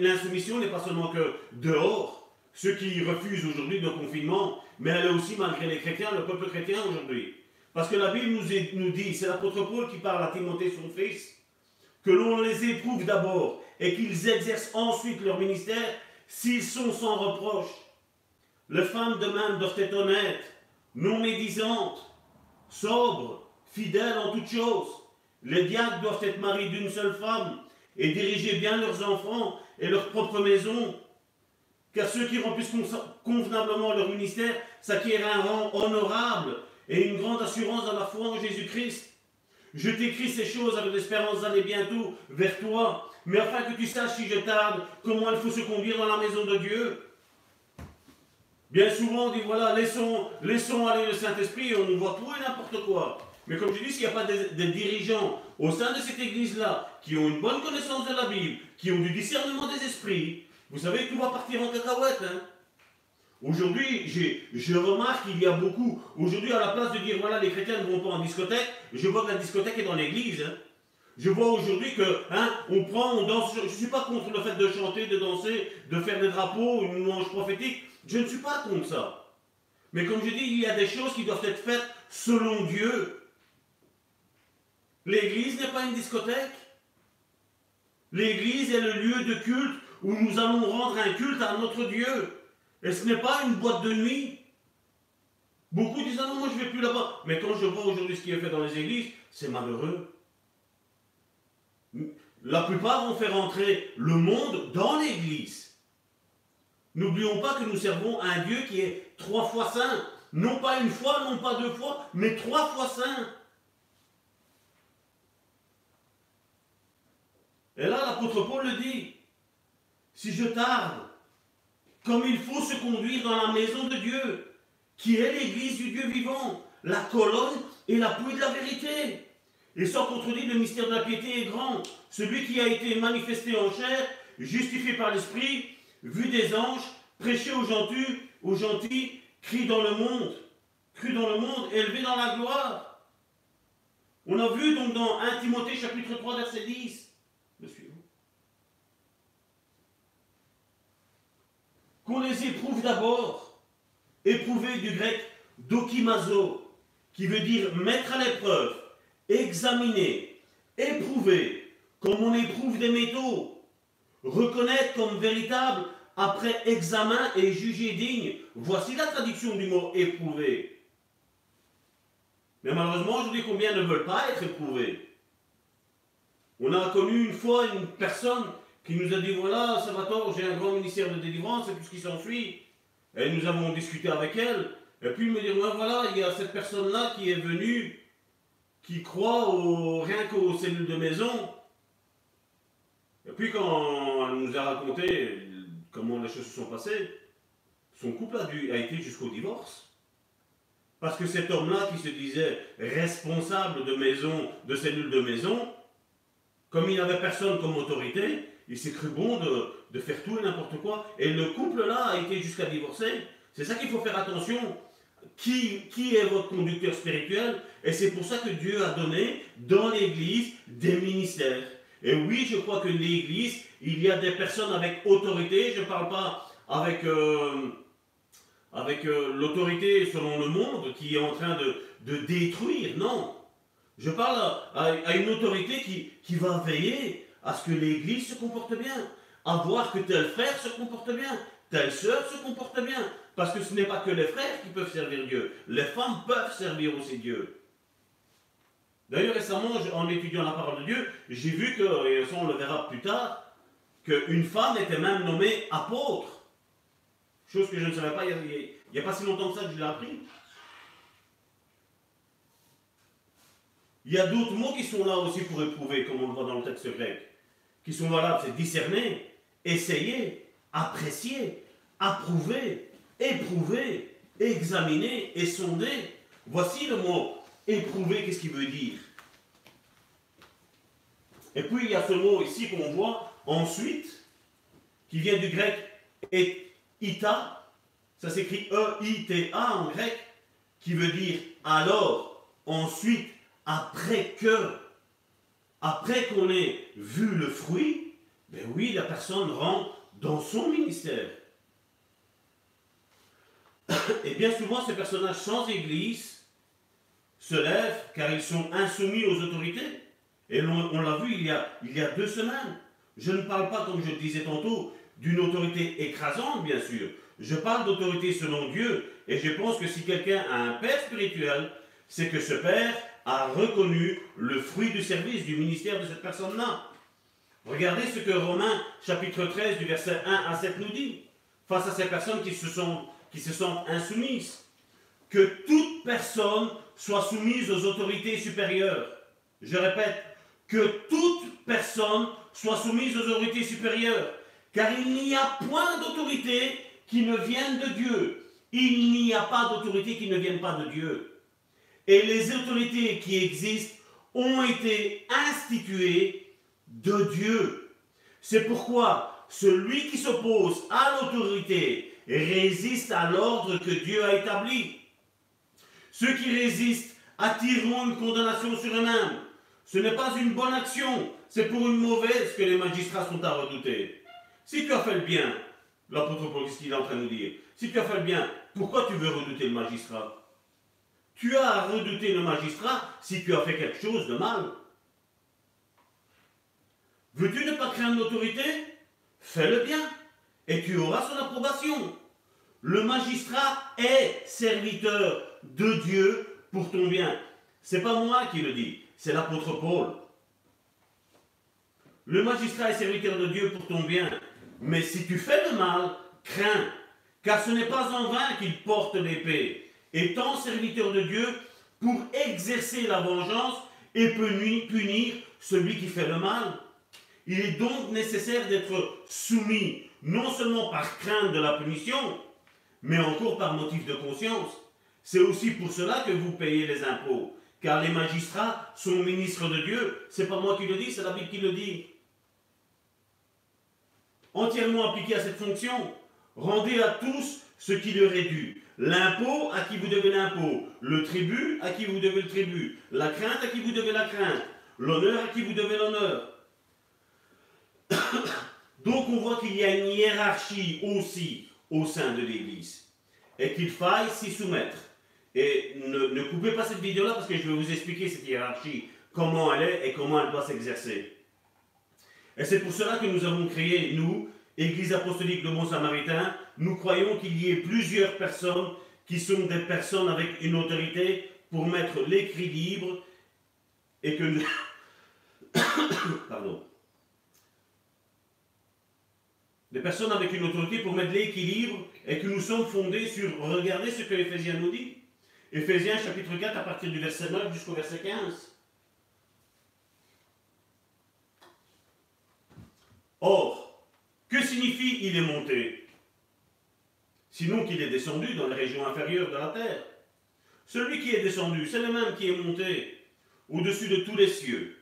l'insoumission n'est pas seulement que dehors, ceux qui refusent aujourd'hui le confinement, mais elle est aussi malgré les chrétiens, le peuple chrétien aujourd'hui. Parce que la Bible nous dit, c'est l'apôtre Paul qui parle à Timothée, son fils, que l'on les éprouve d'abord et qu'ils exercent ensuite leur ministère s'ils sont sans reproche. Les femmes de même doivent être honnêtes, non médisantes, sobres, fidèles en toutes choses. Les diacres doivent être mariés d'une seule femme et diriger bien leurs enfants et leur propre maison. Car ceux qui remplissent convenablement leur ministère s'acquièrent un rang honorable et une grande assurance dans la foi en Jésus-Christ. Je t'écris ces choses avec l'espérance d'aller bientôt vers toi, mais afin que tu saches si je tarde, comment il faut se conduire dans la maison de Dieu Bien souvent, on dit voilà, laissons, laissons aller le Saint-Esprit on voit tout et n'importe quoi. Mais comme je dis, s'il n'y a pas des, dirigeants au sein de cette église-là qui ont une bonne connaissance de la Bible, qui ont du discernement des esprits, vous savez, tout va partir en cacahuète. Hein. Aujourd'hui, je remarque qu'il y a beaucoup. Aujourd'hui, à la place de dire voilà, les chrétiens ne vont pas en discothèque, je vois que la discothèque est dans l'église. Hein. Je vois aujourd'hui que, hein, on prend, on danse. Je ne suis pas contre le fait de chanter, de danser, de faire des drapeaux, une manche prophétique. Je ne suis pas contre ça. Mais comme je dis, il y a des choses qui doivent être faites selon Dieu. L'église n'est pas une discothèque. L'église est le lieu de culte où nous allons rendre un culte à notre Dieu. Et ce n'est pas une boîte de nuit. Beaucoup disent, ah non, moi je ne vais plus là-bas. Mais quand je vois aujourd'hui ce qui est fait dans les églises, c'est malheureux. La plupart vont faire entrer le monde dans l'église. N'oublions pas que nous servons un Dieu qui est trois fois saint. Non pas une fois, non pas deux fois, mais trois fois saint. Et là, l'apôtre Paul le dit. Si je tarde, comme il faut se conduire dans la maison de Dieu, qui est l'église du Dieu vivant, la colonne et l'appui de la vérité. Et sans contredire, le mystère de la piété est grand. Celui qui a été manifesté en chair, justifié par l'Esprit, vu des anges, prêché aux gentils, aux gentils, crie dans le monde, cru dans le monde, élevé dans la gloire. On a vu donc dans 1 Timothée chapitre 3 verset 10, le suivant, qu'on les éprouve d'abord, éprouver du grec dokimazo, qui veut dire mettre à l'épreuve, examiner, éprouver, comme on éprouve des métaux, reconnaître comme véritable après examen et juger digne. Voici la traduction du mot éprouver. Mais malheureusement, je dis combien ne veulent pas être éprouvés. On a connu une fois une personne qui nous a dit voilà, Salvatore, j'ai un grand ministère de délivrance et tout ce qui s'ensuit. Et nous avons discuté avec elle. Et puis me dit voilà, il y a cette personne-là qui est venue, qui croit au, rien qu'aux cellules de maison. Et puis quand elle nous a raconté comment les choses se sont passées, son couple a, dû, a été jusqu'au divorce. Parce que cet homme-là qui se disait responsable de maison, de cellules de maison, comme il n'avait personne comme autorité, il s'est cru bon de, faire tout et n'importe quoi. Et le couple-là a été jusqu'à divorcer. C'est ça qu'il faut faire attention. Qui, qui est votre conducteur spirituel? Et c'est pour ça que Dieu a donné dans l'Église des ministères. Et oui, je crois que l'Église, il y a des personnes avec autorité. Je ne parle pas avec, euh, euh, l'autorité selon le monde qui est en train de, de détruire. Non. Je parle à, une autorité qui, qui va veiller à ce que l'Église se comporte bien, à voir que tel frère se comporte bien, telle sœur se comporte bien. Parce que ce n'est pas que les frères qui peuvent servir Dieu, les femmes peuvent servir aussi Dieu. D'ailleurs, récemment, en étudiant la parole de Dieu, j'ai vu que, et ça on le verra plus tard, qu'une femme était même nommée apôtre. Chose que je ne savais pas il n'y a, pas si longtemps que ça que je l'ai appris. Il y a d'autres mots qui sont là aussi pour éprouver, comme on le voit dans le texte grec, qui sont valables, c'est discerner, essayer, apprécier, approuver, éprouver, examiner et sonder. Voici le mot éprouver, qu'est-ce qu'il veut dire Et puis il y a ce mot ici qu'on voit ensuite, qui vient du grec et ita, ça s'écrit E-I-T-A en grec, qui veut dire alors, ensuite, après que, après qu'on ait vu le fruit, ben oui, la personne rentre dans son ministère. Et bien souvent, ces personnages sans église se lèvent car ils sont insoumis aux autorités. Et on, l'a vu il y, a, il y a deux semaines. Je ne parle pas, comme je le disais tantôt, d'une autorité écrasante, bien sûr. Je parle d'autorité selon Dieu. Et je pense que si quelqu'un a un père spirituel, c'est que ce père a reconnu le fruit du service, du ministère de cette personne-là. Regardez ce que Romains chapitre 13 du verset 1 à 7 nous dit, face à ces personnes qui se, sont, qui se sentent insoumises. Que toute personne soit soumise aux autorités supérieures. Je répète, que toute personne soit soumise aux autorités supérieures. Car il n'y a point d'autorité qui ne vienne de Dieu. Il n'y a pas d'autorité qui ne vienne pas de Dieu. Et les autorités qui existent ont été instituées de Dieu. C'est pourquoi celui qui s'oppose à l'autorité résiste à l'ordre que Dieu a établi. Ceux qui résistent attireront une condamnation sur eux-mêmes. Ce n'est pas une bonne action, c'est pour une mauvaise que les magistrats sont à redouter. Si tu as fait le bien, l'apôtre Paul, est en train de nous dire? Si tu as fait le bien, pourquoi tu veux redouter le magistrat? Tu as à redouter le magistrat si tu as fait quelque chose de mal. Veux-tu ne pas craindre l'autorité Fais le bien et tu auras son approbation. Le magistrat est serviteur de Dieu pour ton bien. C'est pas moi qui le dis, c'est l'apôtre Paul. Le magistrat est serviteur de Dieu pour ton bien. Mais si tu fais le mal, crains, car ce n'est pas en vain qu'il porte l'épée, étant serviteur de Dieu pour exercer la vengeance et punir celui qui fait le mal. Il est donc nécessaire d'être soumis, non seulement par crainte de la punition, mais encore par motif de conscience. C'est aussi pour cela que vous payez les impôts, car les magistrats sont ministres de Dieu. C'est pas moi qui le dis, c'est la Bible qui le dit. Entièrement appliqué à cette fonction, rendez à tous ce qui leur est dû. L'impôt à qui vous devez l'impôt, le tribut à qui vous devez le tribut, la crainte à qui vous devez la crainte, l'honneur à qui vous devez l'honneur. Donc on voit qu'il y a une hiérarchie aussi au sein de l'Église et qu'il faille s'y soumettre. Et ne, coupez pas cette vidéo-là parce que je vais vous expliquer cette hiérarchie, comment elle est et comment elle doit s'exercer. Et c'est pour cela que nous avons créé, nous, Église apostolique de Bon Samaritain, nous croyons qu'il y ait plusieurs personnes qui sont des personnes avec une autorité pour mettre l'écrit libre et que nous... Pardon. Des personnes avec une autorité pour mettre l'équilibre et que nous sommes fondés sur... Regardez ce que Éphésiens nous dit. Éphésiens chapitre 4 à partir du verset 9 jusqu'au verset 15. Or, que signifie il est monté? Sinon qu'il est descendu dans les régions inférieures de la terre. Celui qui est descendu, c'est le même qui est monté au-dessus de tous les cieux,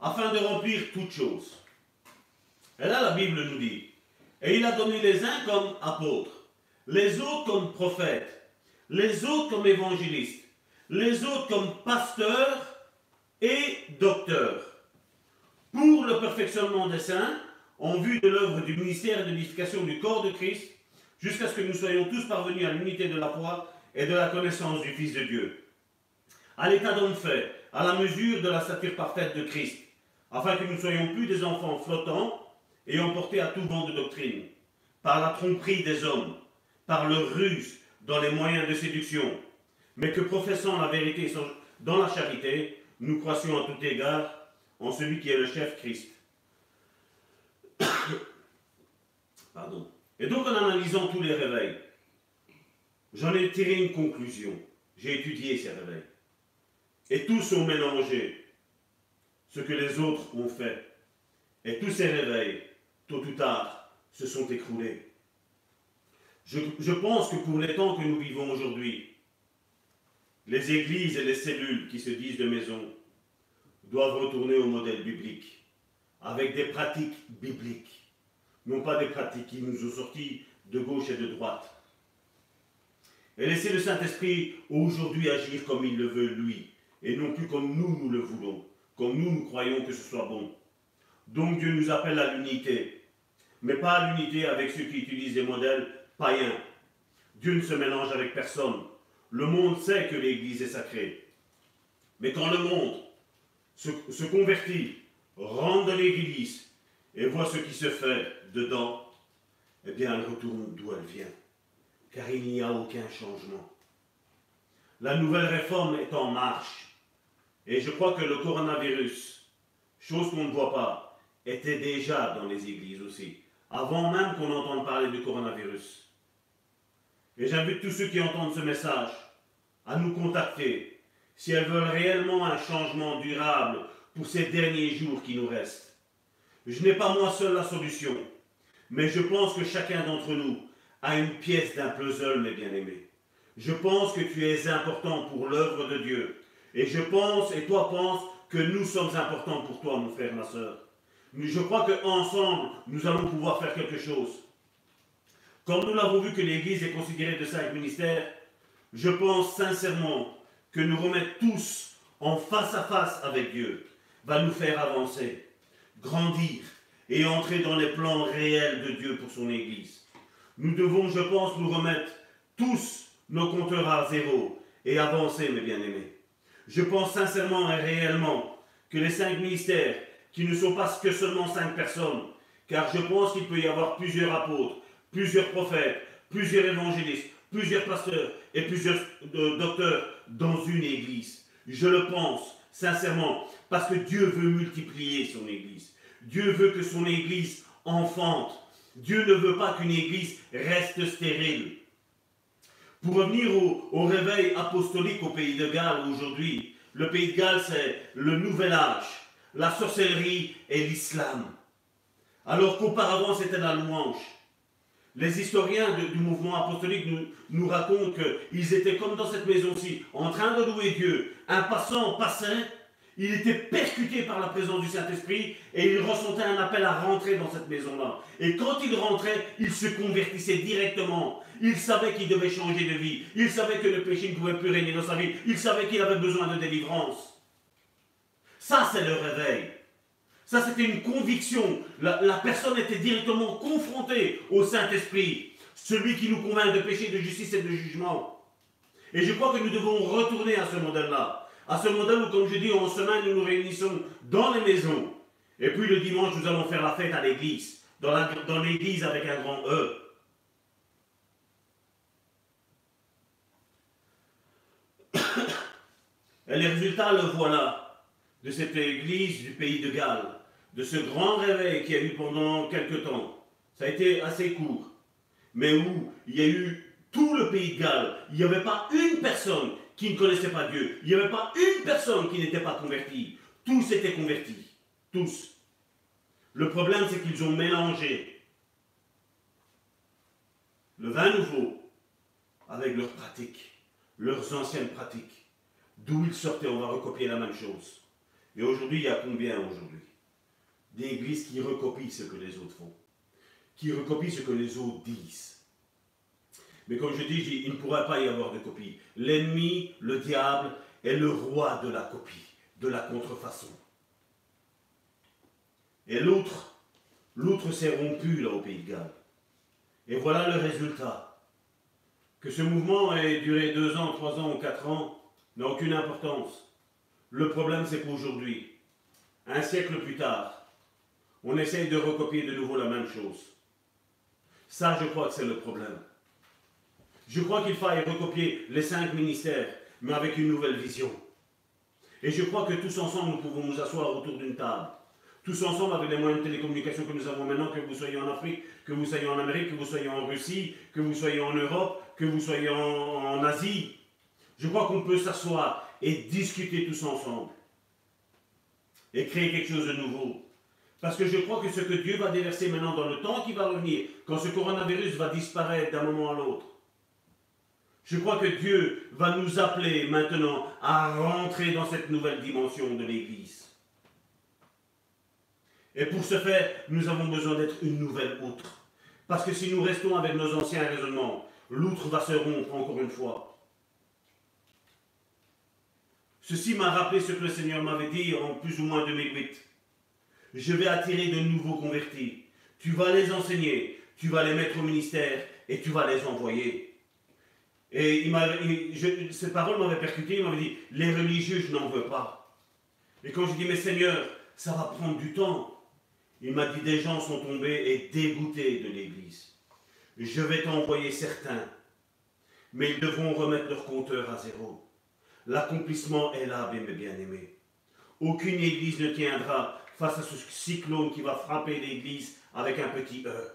afin de remplir toutes choses. Et là, la Bible nous dit, et il a donné les uns comme apôtres, les autres comme prophètes, les autres comme évangélistes, les autres comme pasteurs et docteurs, pour le perfectionnement des saints, en vue de l'œuvre du ministère et de l'édification du corps de Christ, jusqu'à ce que nous soyons tous parvenus à l'unité de la foi et de la connaissance du Fils de Dieu. À l'état d'homme fait, à la mesure de la stature parfaite de Christ, afin que nous ne soyons plus des enfants flottants et emportés à tout vent de doctrine, par la tromperie des hommes, par leur ruse dans les moyens de séduction, mais que professant la vérité dans la charité, nous croissions à tout égard en celui qui est le chef Christ Pardon. Et donc en analysant tous les réveils, j'en ai tiré une conclusion. J'ai étudié ces réveils. Et tous ont mélangé ce que les autres ont fait. Et tous ces réveils, tôt ou tard, se sont écroulés. Je, pense que pour les temps que nous vivons aujourd'hui, les églises et les cellules qui se disent de maison doivent retourner au modèle biblique, avec des pratiques bibliques non pas des pratiques qui nous ont sortis de gauche et de droite. Et laisser le Saint-Esprit aujourd'hui agir comme il le veut lui, et non plus comme nous nous le voulons, comme nous nous croyons que ce soit bon. Donc Dieu nous appelle à l'unité, mais pas à l'unité avec ceux qui utilisent des modèles païens. Dieu ne se mélange avec personne. Le monde sait que l'Église est sacrée. Mais quand le monde se, se convertit, rentre de l'Église et voit ce qui se fait dedans, eh bien, elle retourne d'où elle vient, car il n'y a aucun changement. La nouvelle réforme est en marche, et je crois que le coronavirus, chose qu'on ne voit pas, était déjà dans les églises aussi, avant même qu'on entende parler du coronavirus. Et j'invite tous ceux qui entendent ce message à nous contacter si elles veulent réellement un changement durable pour ces derniers jours qui nous restent. Je n'ai pas moi seul la solution. Mais je pense que chacun d'entre nous a une pièce d'un puzzle, mes bien-aimés. Je pense que tu es important pour l'œuvre de Dieu. Et je pense, et toi penses, que nous sommes importants pour toi, mon frère, ma soeur. Je crois qu'ensemble, nous allons pouvoir faire quelque chose. Comme nous l'avons vu que l'Église est considérée de cinq ministères, je pense sincèrement que nous remettre tous en face à face avec Dieu va nous faire avancer, grandir, et entrer dans les plans réels de Dieu pour son Église. Nous devons, je pense, nous remettre tous nos compteurs à zéro et avancer, mes bien-aimés. Je pense sincèrement et réellement que les cinq ministères, qui ne sont pas que seulement cinq personnes, car je pense qu'il peut y avoir plusieurs apôtres, plusieurs prophètes, plusieurs évangélistes, plusieurs pasteurs et plusieurs euh, docteurs dans une église. Je le pense sincèrement parce que Dieu veut multiplier son église. Dieu veut que son église enfante. Dieu ne veut pas qu'une église reste stérile. Pour revenir au, réveil apostolique au pays de Galles aujourd'hui, le pays de Galles c'est le nouvel âge, la sorcellerie et l'islam. Alors qu'auparavant c'était la louange. Les historiens du mouvement apostolique nous, nous racontent qu'ils étaient comme dans cette maison-ci, en train de louer Dieu. Un passant passait, il était percuté par la présence du Saint-Esprit et il ressentait un appel à rentrer dans cette maison-là. Et quand il rentrait, il se convertissait directement. Il savait qu'il devait changer de vie. Il savait que le péché ne pouvait plus régner dans sa vie. Il savait qu'il avait besoin de délivrance. Ça, c'est le réveil. Ça, c'était une conviction. La, personne était directement confrontée au Saint-Esprit, celui qui nous convainc de péché, de justice et de jugement. Et je crois que nous devons retourner à ce modèle-là. À ce modèle où, comme je dis, en semaine, nous nous réunissons dans les maisons. Et puis le dimanche, nous allons faire la fête à l'église. Dans l'église avec un grand E. Et les résultats, le voilà, de cette église du pays de Galles de ce grand réveil qui a eu pendant quelque temps. Ça a été assez court, mais où il y a eu tout le pays de Galles. Il n'y avait pas une personne qui ne connaissait pas Dieu. Il n'y avait pas une personne qui n'était pas convertie. Tous étaient convertis. Tous. Le problème, c'est qu'ils ont mélangé le vin nouveau avec leurs pratiques, leurs anciennes pratiques. D'où ils sortaient, on va recopier la même chose. Et aujourd'hui, il y a combien aujourd'hui d'églises qui recopient ce que les autres font, qui recopient ce que les autres disent? Mais comme je dis, il ne pourrait pas y avoir de copie. L'ennemi, le diable, est le roi de la copie, de la contrefaçon. Et l'autre, l'autre s'est rompu là au Pays de Galles. Et voilà le résultat. Que ce mouvement ait duré deux ans, trois ans ou quatre ans n'a aucune importance. Le problème, c'est qu'aujourd'hui, un siècle plus tard, on essaye de recopier de nouveau la même chose. Ça, je crois que c'est le problème. Je crois qu'il faille recopier les cinq ministères, mais avec une nouvelle vision. Et je crois que tous ensemble, nous pouvons nous asseoir autour d'une table. Tous ensemble, avec les moyens de télécommunication que nous avons maintenant, que vous soyez en Afrique, que vous soyez en Amérique, que vous soyez en Russie, que vous soyez en Europe, que vous soyez en, en Asie. Je crois qu'on peut s'asseoir et discuter tous ensemble. Et créer quelque chose de nouveau. Parce que je crois que ce que Dieu va déverser maintenant dans le temps qui va revenir, quand ce coronavirus va disparaître d'un moment à l'autre, je crois que Dieu va nous appeler maintenant à rentrer dans cette nouvelle dimension de l'Église. Et pour ce faire, nous avons besoin d'être une nouvelle outre. Parce que si nous restons avec nos anciens raisonnements, l'outre va se rompre encore une fois. Ceci m'a rappelé ce que le Seigneur m'avait dit en plus ou moins 2008 je vais attirer de nouveaux convertis. Tu vas les enseigner, tu vas les mettre au ministère et tu vas les envoyer. Et il cette parole m'avait percuté, il m'avait dit, les religieux, je n'en veux pas. Et quand je dis, mais Seigneur, ça va prendre du temps, il m'a dit, des gens sont tombés et dégoûtés de l'Église. Je vais t'envoyer certains, mais ils devront remettre leur compteur à zéro. L'accomplissement est là, mes bien-aimés. Aucune Église ne tiendra face à ce cyclone qui va frapper l'Église avec un petit E.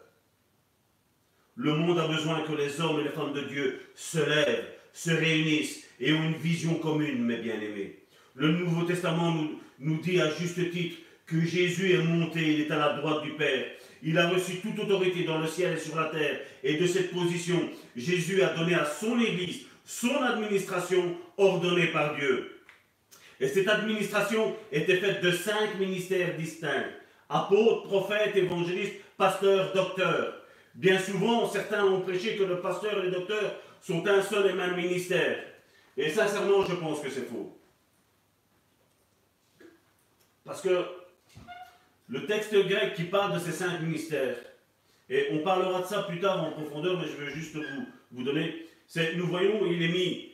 Le monde a besoin que les hommes et les femmes de Dieu se lèvent, se réunissent et ont une vision commune, mes bien-aimés. Le Nouveau Testament nous, nous dit à juste titre que Jésus est monté, il est à la droite du Père. Il a reçu toute autorité dans le ciel et sur la terre. Et de cette position, Jésus a donné à son Église son administration ordonnée par Dieu. Et cette administration était faite de cinq ministères distincts. Apôtres, prophètes, évangélistes, pasteurs, docteurs. Bien souvent, certains ont prêché que le pasteur et le docteur sont un seul et même ministère. Et sincèrement, je pense que c'est faux. Parce que le texte grec qui parle de ces cinq ministères, et on parlera de ça plus tard en profondeur, mais je veux juste vous, vous donner, nous voyons, il est mis,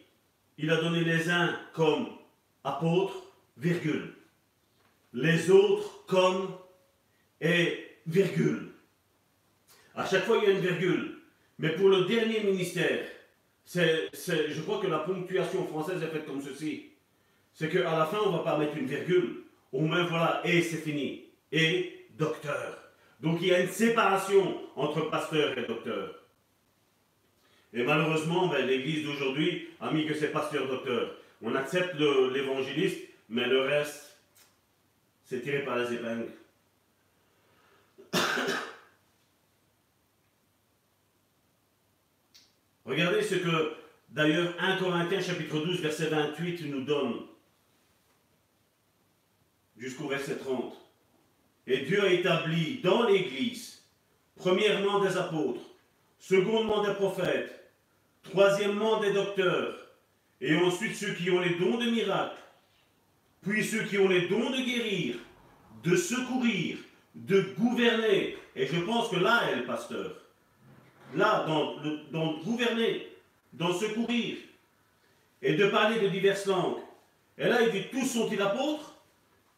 il a donné les uns comme apôtres, virgule. Les autres comme et virgule. À chaque fois, il y a une virgule. Mais pour le dernier ministère, je crois que la ponctuation française est faite comme ceci. C'est qu'à la fin, on ne va pas mettre une virgule. Au moins, voilà, et c'est fini. Et docteur. Donc il y a une séparation entre pasteur et docteur. Et malheureusement, ben, l'Église d'aujourd'hui a mis que c'est pasteur-docteur. On accepte l'évangéliste, mais le reste, c'est tiré par les épingles. Regardez ce que d'ailleurs 1 Corinthiens chapitre 12 verset 28 nous donne jusqu'au verset 30. Et Dieu a établi dans l'Église, premièrement des apôtres, secondement des prophètes, troisièmement des docteurs, et ensuite ceux qui ont les dons de miracles, puis ceux qui ont les dons de guérir, de secourir, de gouverner. Et je pense que là est le pasteur. Là, dans, gouverner, dans secourir, et de parler de diverses langues. Et là, il dit, tous sont-ils apôtres?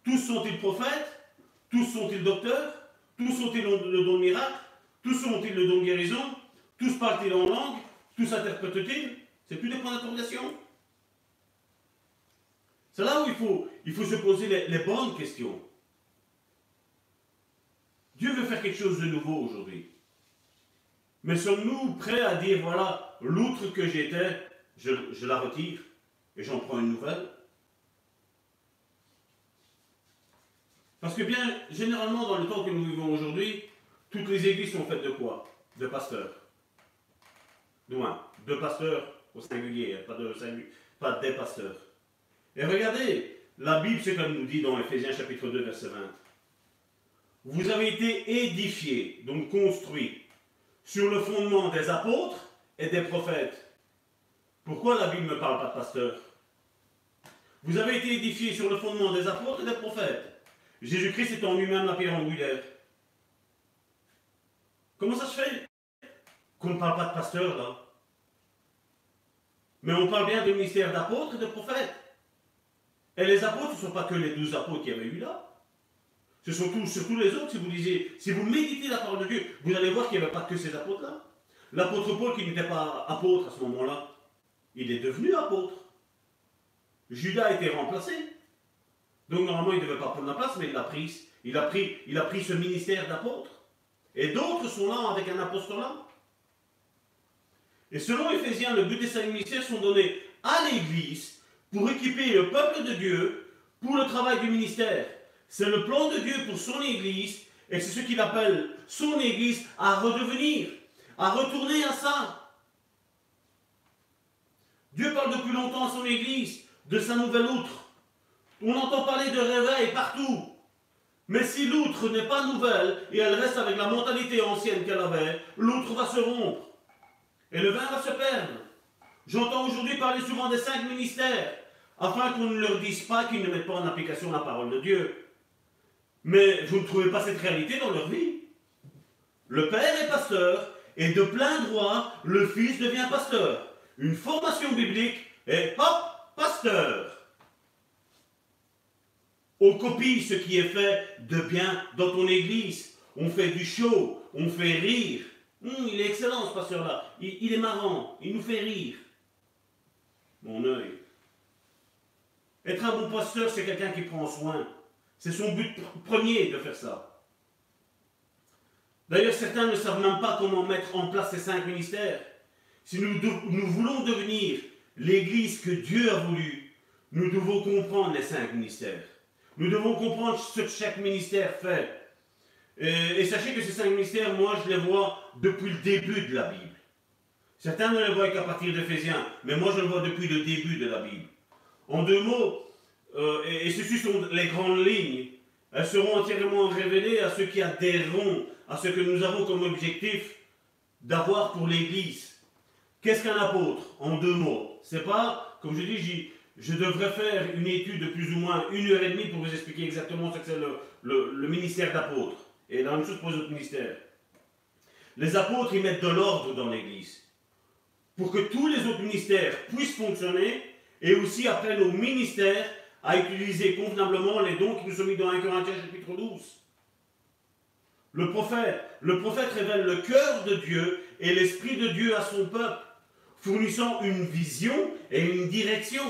Tous sont-ils prophètes? Tous sont-ils docteurs? Tous sont-ils le don de miracle? Tous sont-ils le don de guérison? Tous parlent-ils en langue? Tous interprètent-ils C'est plus des points d'interrogation? C'est là où il faut, il faut se poser les bonnes questions. Dieu veut faire quelque chose de nouveau aujourd'hui. Mais sommes-nous prêts à dire, voilà, l'outre que j'étais, je, la retire et j'en prends une nouvelle? Parce que bien, généralement, dans le temps que nous vivons aujourd'hui, toutes les églises sont faites de quoi? De pasteurs. Loin. De pasteurs au singulier, pas, de, pas des pasteurs. Et regardez, la Bible, c'est comme nous dit dans Ephésiens chapitre 2, verset 20. Vous avez été édifiés, donc construits, sur le fondement des apôtres et des prophètes. Pourquoi la Bible ne parle pas de pasteur Vous avez été édifiés sur le fondement des apôtres et des prophètes. Jésus-Christ en lui-même la pierre angulaire. Comment ça se fait? Qu'on ne parle pas de pasteur là Mais on parle bien du ministère d'apôtres et de prophètes. Et les apôtres, ce ne sont pas que les douze apôtres qui avaient eu là. Ce sont tous, surtout les autres, si vous si vous méditez la parole de Dieu, vous allez voir qu'il n'y avait pas que ces apôtres-là. L'apôtre Paul, qui n'était pas apôtre à ce moment-là, il est devenu apôtre. Judas a été remplacé. Donc normalement, il ne devait pas prendre la place, mais il l'a pris. Il a pris, il a pris ce ministère d'apôtre. Et d'autres sont là avec un apostolat. Et selon Éphésiens, le but des cinq ministères sont donnés à l'Église pour équiper le peuple de Dieu pour le travail du ministère. C'est le plan de Dieu pour son Église et c'est ce qu'il appelle son Église à redevenir, à retourner à ça. Dieu parle depuis longtemps à son Église de sa nouvelle outre. On entend parler de réveil partout. Mais si l'outre n'est pas nouvelle et elle reste avec la mentalité ancienne qu'elle avait, l'outre va se rompre. Et le vin va se perdre. J'entends aujourd'hui parler souvent des cinq ministères, afin qu'on ne leur dise pas qu'ils ne mettent pas en application la parole de Dieu. Mais vous ne trouvez pas cette réalité dans leur vie. Le père est pasteur et de plein droit, le fils devient pasteur. Une formation biblique et hop, pasteur. On copie ce qui est fait de bien dans ton église. On fait du show, on fait rire. Hum, il est excellent ce pasteur-là. Il, est marrant, il nous fait rire. Mon œil. Être un bon pasteur, c'est quelqu'un qui prend soin. C'est son but premier de faire ça. D'ailleurs, certains ne savent même pas comment mettre en place ces cinq ministères. Si nous voulons devenir l'Église que Dieu a voulu, nous devons comprendre les cinq ministères. Nous devons comprendre ce que chaque ministère fait. Et, et, sachez que ces cinq ministères, moi, je les vois depuis le début de la Bible. Certains ne les voient qu'à partir d'Éphésiens, mais moi, je le vois depuis le début de la Bible. En deux mots, euh, et, ceci sont les grandes lignes. Elles seront entièrement révélées à ceux qui adhéreront à ce que nous avons comme objectif d'avoir pour l'Église. Qu'est-ce qu'un apôtre En deux mots? C'est pas, comme je dis, je devrais faire une étude de plus ou moins une heure et demie pour vous expliquer exactement ce que c'est le, ministère d'apôtre. Et la même chose pour les autres ministères. Les apôtres, ils mettent de l'ordre dans l'Église. Pour que tous les autres ministères puissent fonctionner et aussi apprennent au ministère à utiliser convenablement les dons qui nous sont mis dans 1 Corinthiens chapitre 12. Le prophète, le prophète révèle le cœur de Dieu et l'esprit de Dieu à son peuple. fournissant une vision et une direction.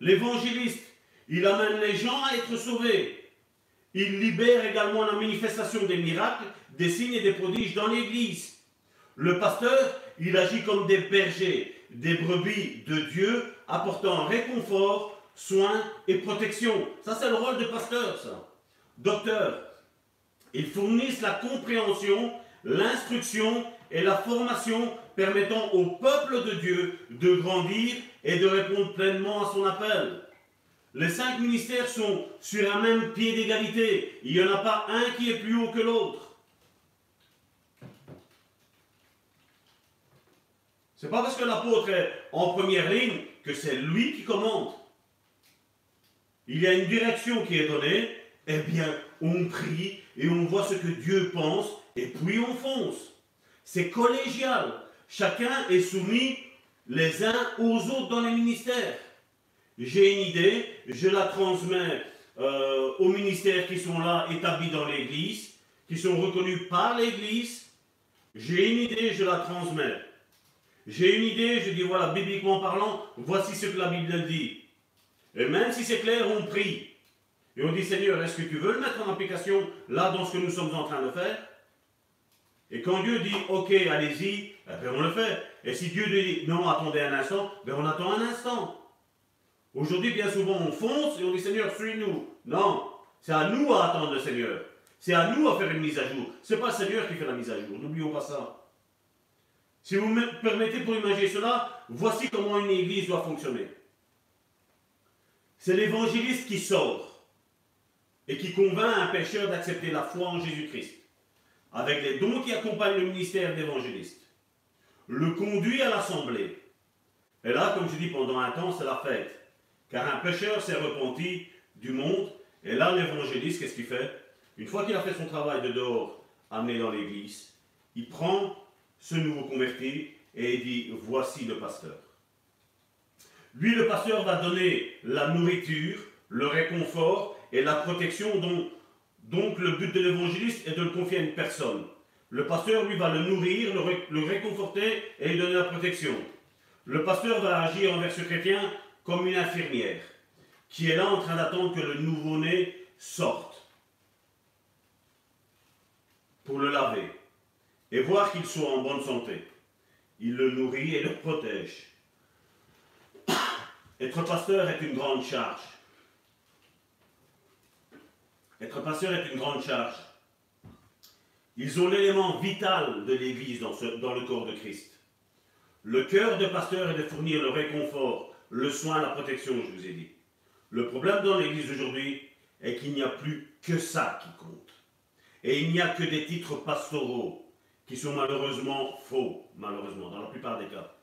L'évangéliste, il amène les gens à être sauvés. Il libère également la manifestation des miracles, des signes et des prodiges dans l'Église. Le pasteur, il agit comme des bergers, des brebis de Dieu, apportant réconfort, soins et protection. Ça, c'est le rôle de pasteur, ça. Docteur, ils fournissent la compréhension, l'instruction et la formation permettant au peuple de Dieu de grandir et de répondre pleinement à son appel. Les cinq ministères sont sur un même pied d'égalité. Il n'y en a pas un qui est plus haut que l'autre. C'est pas parce que l'apôtre est en première ligne que c'est lui qui commande. Il y a une direction qui est donnée, eh bien, on prie et on voit ce que Dieu pense, et puis on fonce. C'est collégial. Chacun est soumis les uns aux autres dans les ministères. J'ai une idée, je la transmets euh, aux ministères qui sont là, établis dans l'Église, qui sont reconnus par l'Église. J'ai une idée, je la transmets. J'ai une idée, je dis voilà, bibliquement parlant, voici ce que la Bible dit. Et même si c'est clair, on prie. Et on dit Seigneur, est-ce que tu veux le mettre en application là dans ce que nous sommes en train de faire? Et quand Dieu dit ok, allez-y, eh ben, on le fait. Et si Dieu dit non, attendez un instant, ben on attend un instant. Aujourd'hui, bien souvent, on fonce et on dit Seigneur, suis-nous. Non, c'est à nous à attendre le Seigneur. C'est à nous à faire une mise à jour. Ce n'est pas le Seigneur qui fait la mise à jour. N'oublions pas ça. Si vous me permettez pour imaginer cela, voici comment une église doit fonctionner. C'est l'évangéliste qui sort et qui convainc un pécheur d'accepter la foi en Jésus-Christ, avec les dons qui accompagnent le ministère d'évangéliste. Le conduit à l'assemblée. Et là, comme je dis, pendant un temps, c'est la fête. Car un pécheur s'est repenti du monde, et là, l'évangéliste, qu'est-ce qu'il fait? Une fois qu'il a fait son travail de dehors, amené dans l'église, il prend ce nouveau converti et il dit, voici le pasteur. Lui, le pasteur, va donner la nourriture, le réconfort et la protection dont donc le but de l'évangéliste est de le confier à une personne. Le pasteur, lui, va le nourrir, le, le réconforter et lui donner la protection. Le pasteur va agir envers ce chrétien comme une infirmière qui est là en train d'attendre que le nouveau-né sorte pour le laver et voir qu'il soit en bonne santé. Il le nourrit et le protège. Être pasteur est une grande charge. Être pasteur est une grande charge. Ils ont l'élément vital de l'Église dans, dans, le corps de Christ. Le cœur de pasteur est de fournir le réconfort, le soin, la protection, je vous ai dit. Le problème dans l'Église aujourd'hui est qu'il n'y a plus que ça qui compte. Et il n'y a que des titres pastoraux qui sont malheureusement faux, malheureusement, dans la plupart des cas.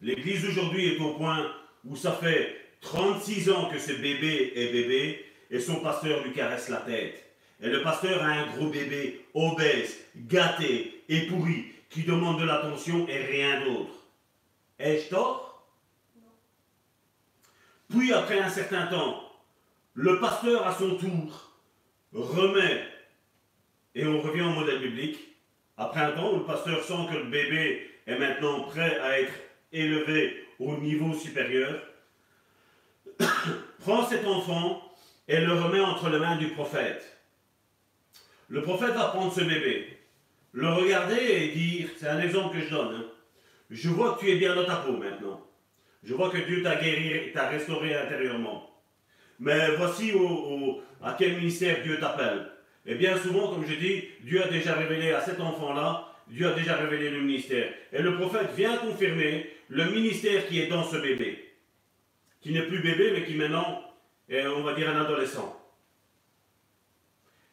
L'Église aujourd'hui est au point où ça fait 36 ans que ce bébé est bébé et son pasteur lui caresse la tête. Et le pasteur a un gros bébé obèse, gâté et pourri qui demande de l'attention et rien d'autre. Ai-je tort? Puis après un certain temps, le pasteur à son tour remet, et on revient au modèle biblique, après un temps où le pasteur sent que le bébé est maintenant prêt à être élevé au niveau supérieur, prend cet enfant et le remet entre les mains du prophète. Le prophète va prendre ce bébé, le regarder et dire, c'est un exemple que je donne, hein, je vois que tu es bien dans ta peau maintenant. Je vois que Dieu t'a guéri, t'a restauré intérieurement. Mais voici à quel ministère Dieu t'appelle. Et bien souvent, comme je dis, Dieu a déjà révélé à cet enfant-là, Dieu a déjà révélé le ministère. Et le prophète vient confirmer le ministère qui est dans ce bébé. Qui n'est plus bébé, mais qui maintenant est, on va dire, un adolescent.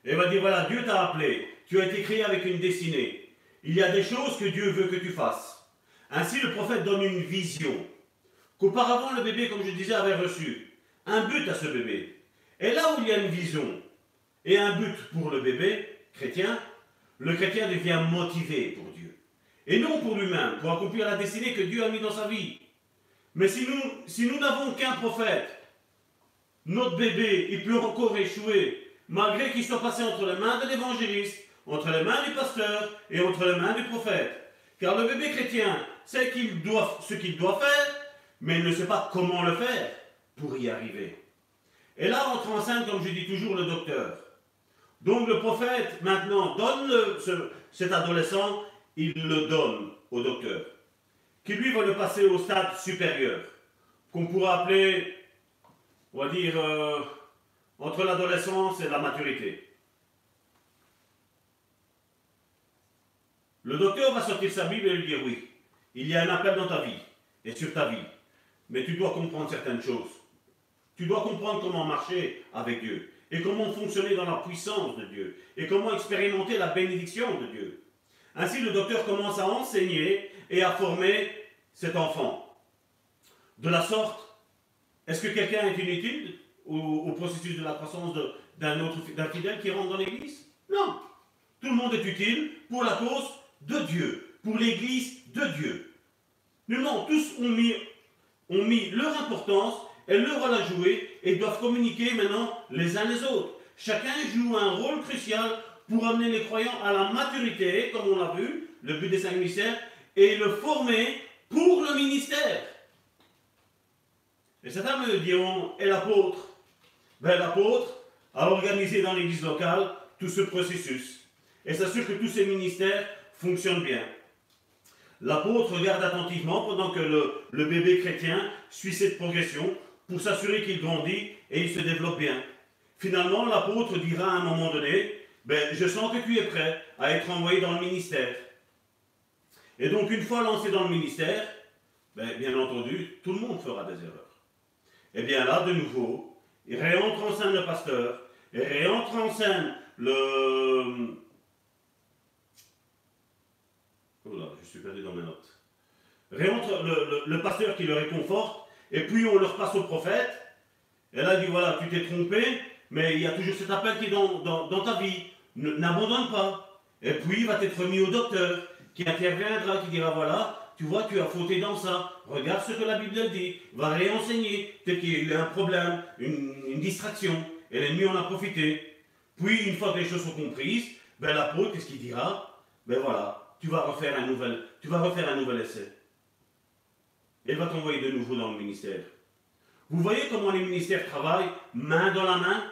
Et il va dire, voilà, Dieu t'a appelé, tu as été créé avec une destinée. Il y a des choses que Dieu veut que tu fasses. Ainsi, le prophète donne une vision qu'auparavant le bébé, comme je disais, avait reçu. Un but à ce bébé. Et là où il y a une vision, et un but pour le bébé chrétien, le chrétien devient motivé pour Dieu. Et non pour lui-même, pour accomplir la destinée que Dieu a mis dans sa vie. Mais si nous si n'avons qu'un prophète, notre bébé, il peut encore échouer, malgré qu'il soit passé entre les mains de l'évangéliste, entre les mains du pasteur et entre les mains du prophète. Car le bébé chrétien sait ce qu'il doit faire, mais il ne sait pas comment le faire pour y arriver. Et là entre en scène, comme je dis toujours, le docteur. Donc le prophète, maintenant, donne cet adolescent, il le donne au docteur, qui lui va le passer au stade supérieur, qu'on pourrait appeler, on va dire, euh, entre l'adolescence et la maturité. Le docteur va sortir sa Bible et lui dire oui, il y a un appel dans ta vie et sur ta vie, mais tu dois comprendre certaines choses. Tu dois comprendre comment marcher avec Dieu et comment fonctionner dans la puissance de Dieu et comment expérimenter la bénédiction de Dieu. Ainsi, le docteur commence à enseigner et à former cet enfant. De la sorte, est-ce que quelqu'un est inutile au, processus de la croissance d'un autre fidèle qui rentre dans l'Église? Non. Tout le monde est utile pour la cause de Dieu, pour l'Église de Dieu. non, tous ont mis, ont mis leur importance et leur rôle à jouer et doivent communiquer maintenant les uns les autres. Chacun joue un rôle crucial pour amener les croyants à la maturité, comme on l'a vu, le but des cinq ministères, et le former pour le ministère. Et certains me diront, et l'apôtre ben, L'apôtre a organisé dans l'église locale tout ce processus et s'assure que tous ces ministères fonctionnent bien. L'apôtre regarde attentivement pendant que le, bébé chrétien suit cette progression pour s'assurer qu'il grandit et il se développe bien. Finalement, l'apôtre dira à un moment donné, ben, je sens que tu es prêt à être envoyé dans le ministère. Et donc, une fois lancé dans le ministère, ben, bien entendu, tout le monde fera des erreurs. Et bien là, de nouveau, il réentre en scène le pasteur, et réentre en scène le... Oh là, je suis perdu dans mes notes. Réentre le, pasteur qui le réconforte, et puis on le repasse au prophète, et là il dit voilà, tu t'es trompé, mais il y a toujours cet appel qui est dans, dans ta vie, n'abandonne pas. Et puis il va être mis au docteur, qui interviendra, qui dira voilà, tu vois, tu as fauté dans ça. Regarde ce que la Bible dit. Va réenseigner. Peut-être qu'il y a un problème, une, distraction. Et l'ennemi en a profité. Puis, une fois que les choses sont comprises, ben, l'apôtre, qu'est-ce qu'il dira? Ben voilà, tu vas refaire un nouvel, tu vas refaire un nouvel essai. Il va t'envoyer de nouveau dans le ministère. Vous voyez comment les ministères travaillent main dans la main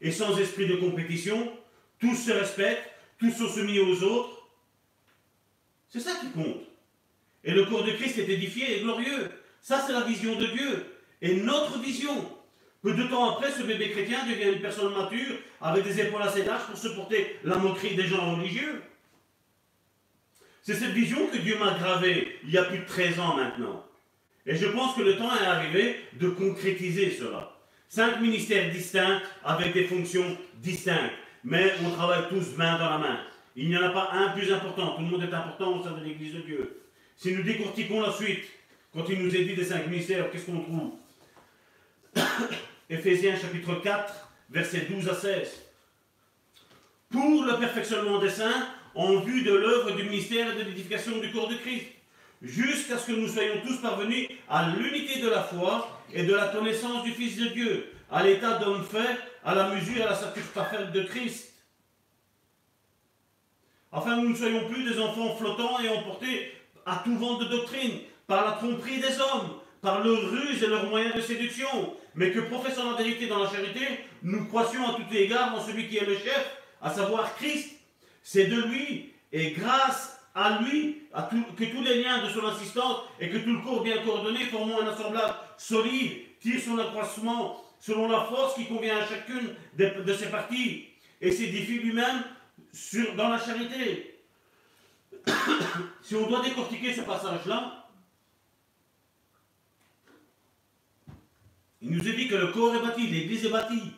et sans esprit de compétition. Tous se respectent, tous sont soumis aux autres. C'est ça qui compte. Et le corps de Christ est édifié et glorieux. Ça, c'est la vision de Dieu. Et notre vision. Peu de temps après, ce bébé chrétien devient une personne mature, avec des épaules assez larges pour supporter la moquerie des gens religieux. C'est cette vision que Dieu m'a gravée il y a plus de 13 ans maintenant. Et je pense que le temps est arrivé de concrétiser cela. Cinq ministères distincts avec des fonctions distinctes. Mais on travaille tous main dans la main. Il n'y en a pas un plus important. Tout le monde est important au sein de l'Église de Dieu. Si nous décortiquons la suite, quand il nous est dit des cinq ministères, qu'est-ce qu'on trouve? Éphésiens chapitre 4, versets 12 à 16. Pour le perfectionnement des saints, en vue de l'œuvre du ministère et de l'édification du corps de Christ, jusqu'à ce que nous soyons tous parvenus à l'unité de la foi et de la connaissance du Fils de Dieu, à l'état d'homme fait, à la mesure et à la stature parfaite de Christ. Afin que nous ne soyons plus des enfants flottants et emportés à tout vent de doctrine, par la tromperie des hommes, par leur ruse et leurs moyens de séduction, mais que professant la vérité dans la charité, nous croissions à tous égards en celui qui est le chef, à savoir Christ. C'est de lui et grâce à lui que tous les liens de son assistance et que tout le corps bien coordonné formant un assemblage solide tire son accroissement selon la force qui convient à chacune de, ses parties et s'édifie lui-même dans la charité. si on doit décortiquer ce passage-là, il nous est dit que le corps est bâti, l'Église est bâtie.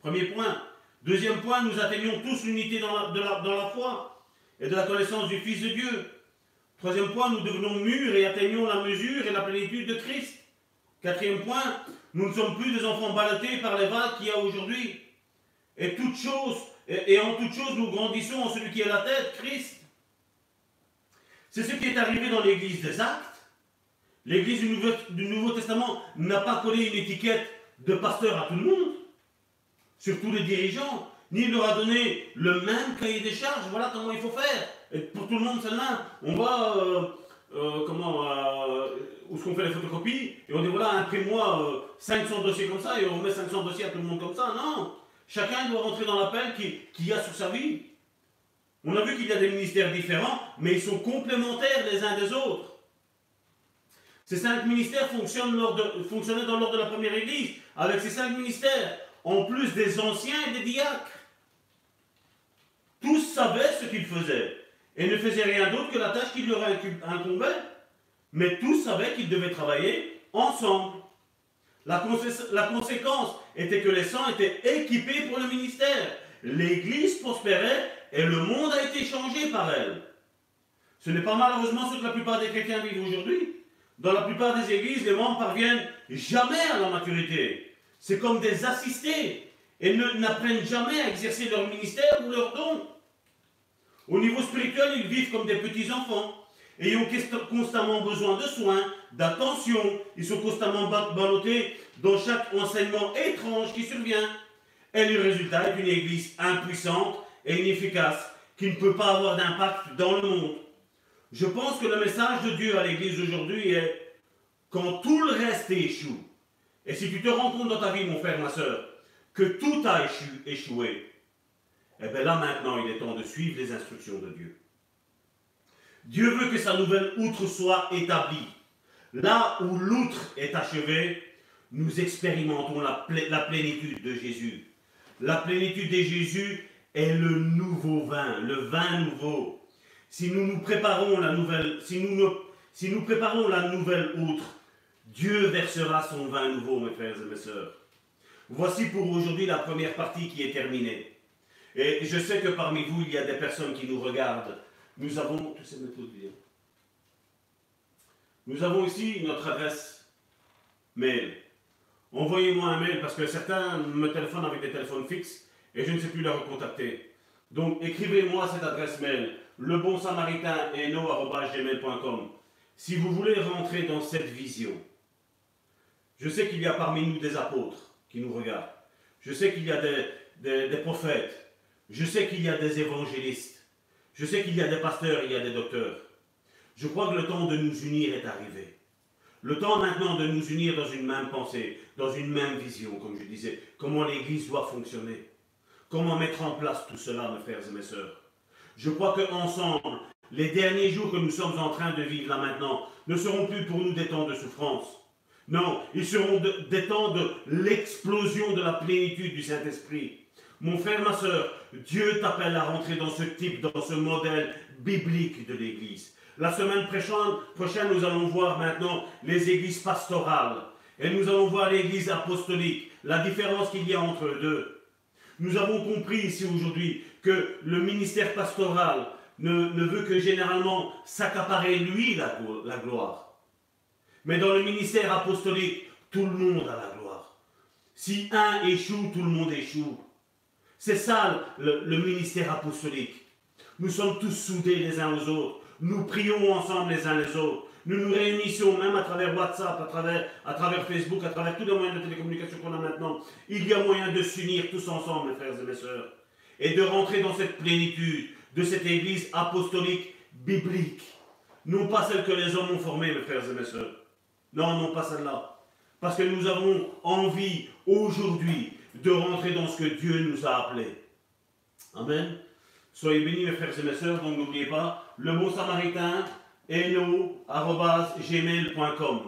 Premier point. Deuxième point, nous atteignons tous l'unité dans la, foi et de la connaissance du Fils de Dieu. Troisième point, nous devenons mûrs et atteignons la mesure et la plénitude de Christ. Quatrième point, nous ne sommes plus des enfants ballottés par les vagues qu'il y a aujourd'hui. Et en toute chose, nous grandissons en celui qui est la tête, Christ. C'est ce qui est arrivé dans l'église des Actes. L'église du Nouveau, Testament n'a pas collé une étiquette de pasteur à tout le monde, surtout les dirigeants, ni leur a donné le même cahier des charges. Voilà comment il faut faire. Et pour tout le monde, même. On va, euh, euh, comment, euh, où est-ce fait les photocopies, et on dit voilà, imprime-moi 500 dossiers comme ça, et on met 500 dossiers à tout le monde comme ça. Non Chacun doit rentrer dans l'appel qu'il y a sur sa vie. On a vu qu'il y a des ministères différents, mais ils sont complémentaires les uns des autres. Ces cinq ministères fonctionnent fonctionnaient dans l'ordre de la première église, avec ces cinq ministères, en plus des anciens et des diacres. Tous savaient ce qu'ils faisaient et ne faisaient rien d'autre que la tâche qui leur incombait. Mais tous savaient qu'ils devaient travailler ensemble. La, conséquence était que les saints étaient équipés pour le ministère. L'Église prospérait et le monde a été changé par elle. Ce n'est pas malheureusement ce que la plupart des chrétiens vivent aujourd'hui. Dans la plupart des églises, les membres parviennent jamais à la maturité. C'est comme des assistés et n'apprennent jamais à exercer leur ministère ou leur don. Au niveau spirituel, ils vivent comme des petits-enfants, ayant constamment besoin de soins, d'attention. Ils sont constamment ballottés dans chaque enseignement étrange qui survient. Et le résultat est une église impuissante et inefficace qui ne peut pas avoir d'impact dans le monde. Je pense que le message de Dieu à l'église aujourd'hui est quand tout le reste échoue, et si tu te rends compte dans ta vie, mon frère, ma soeur, que tout a échoué, eh bien là maintenant, il est temps de suivre les instructions de Dieu. Dieu veut que sa nouvelle outre soit établie. Là où l'outre est achevée, nous expérimentons la, la, plénitude de Jésus. La plénitude de Jésus est le nouveau vin, le vin nouveau. Si nous nous préparons la nouvelle, si nous, si nous préparons la nouvelle outre, Dieu versera son vin nouveau, mes frères et mes sœurs. Voici pour aujourd'hui la première partie qui est terminée. Et je sais que parmi vous, il y a des personnes qui nous regardent. Nous avons, nous avons ici notre adresse mail. Envoyez-moi un mail parce que certains me téléphonent avec des téléphones fixes et je ne sais plus leur recontacter. Donc écrivez-moi cette adresse mail, lebonsamaritain.gmail.com si vous voulez rentrer dans cette vision. Je sais qu'il y a parmi nous des apôtres qui nous regardent. Je sais qu'il y a des, prophètes, je sais qu'il y a des évangélistes. Je sais qu'il y a des pasteurs, il y a des docteurs. Je crois que le temps de nous unir est arrivé. Le temps maintenant de nous unir dans une même pensée, dans une même vision, comme je disais, comment l'Église doit fonctionner. Comment mettre en place tout cela, mes frères et mes sœurs. Je crois qu'ensemble, les derniers jours que nous sommes en train de vivre là maintenant ne seront plus pour nous des temps de souffrance. Non, ils seront des temps de l'explosion de la plénitude du Saint-Esprit. Mon frère, ma soeur, Dieu t'appelle à rentrer dans ce type, dans ce modèle biblique de l'Église. La semaine prochaine, nous allons voir maintenant les églises pastorales. Et nous allons voir l'église apostolique, la différence qu'il y a entre les deux. Nous avons compris ici aujourd'hui que le ministère pastoral ne, veut que généralement s'accaparer lui la, la gloire. Mais dans le ministère apostolique, tout le monde a la gloire. Si un échoue, tout le monde échoue. C'est ça le, ministère apostolique. Nous sommes tous soudés les uns aux autres. Nous prions ensemble les uns les autres. Nous nous réunissons même à travers WhatsApp, à travers, à travers Facebook, à travers tous les moyens de télécommunication qu'on a maintenant. Il y a moyen de s'unir tous ensemble, mes frères et mes sœurs, et de rentrer dans cette plénitude de cette église apostolique biblique. Non pas celle que les hommes ont formée, mes frères et mes sœurs. Non, non pas celle-là. Parce que nous avons envie aujourd'hui de rentrer dans ce que Dieu nous a appelés. Amen. Soyez bénis mes frères et mes sœurs, donc n'oubliez pas, le samaritain, gmail.com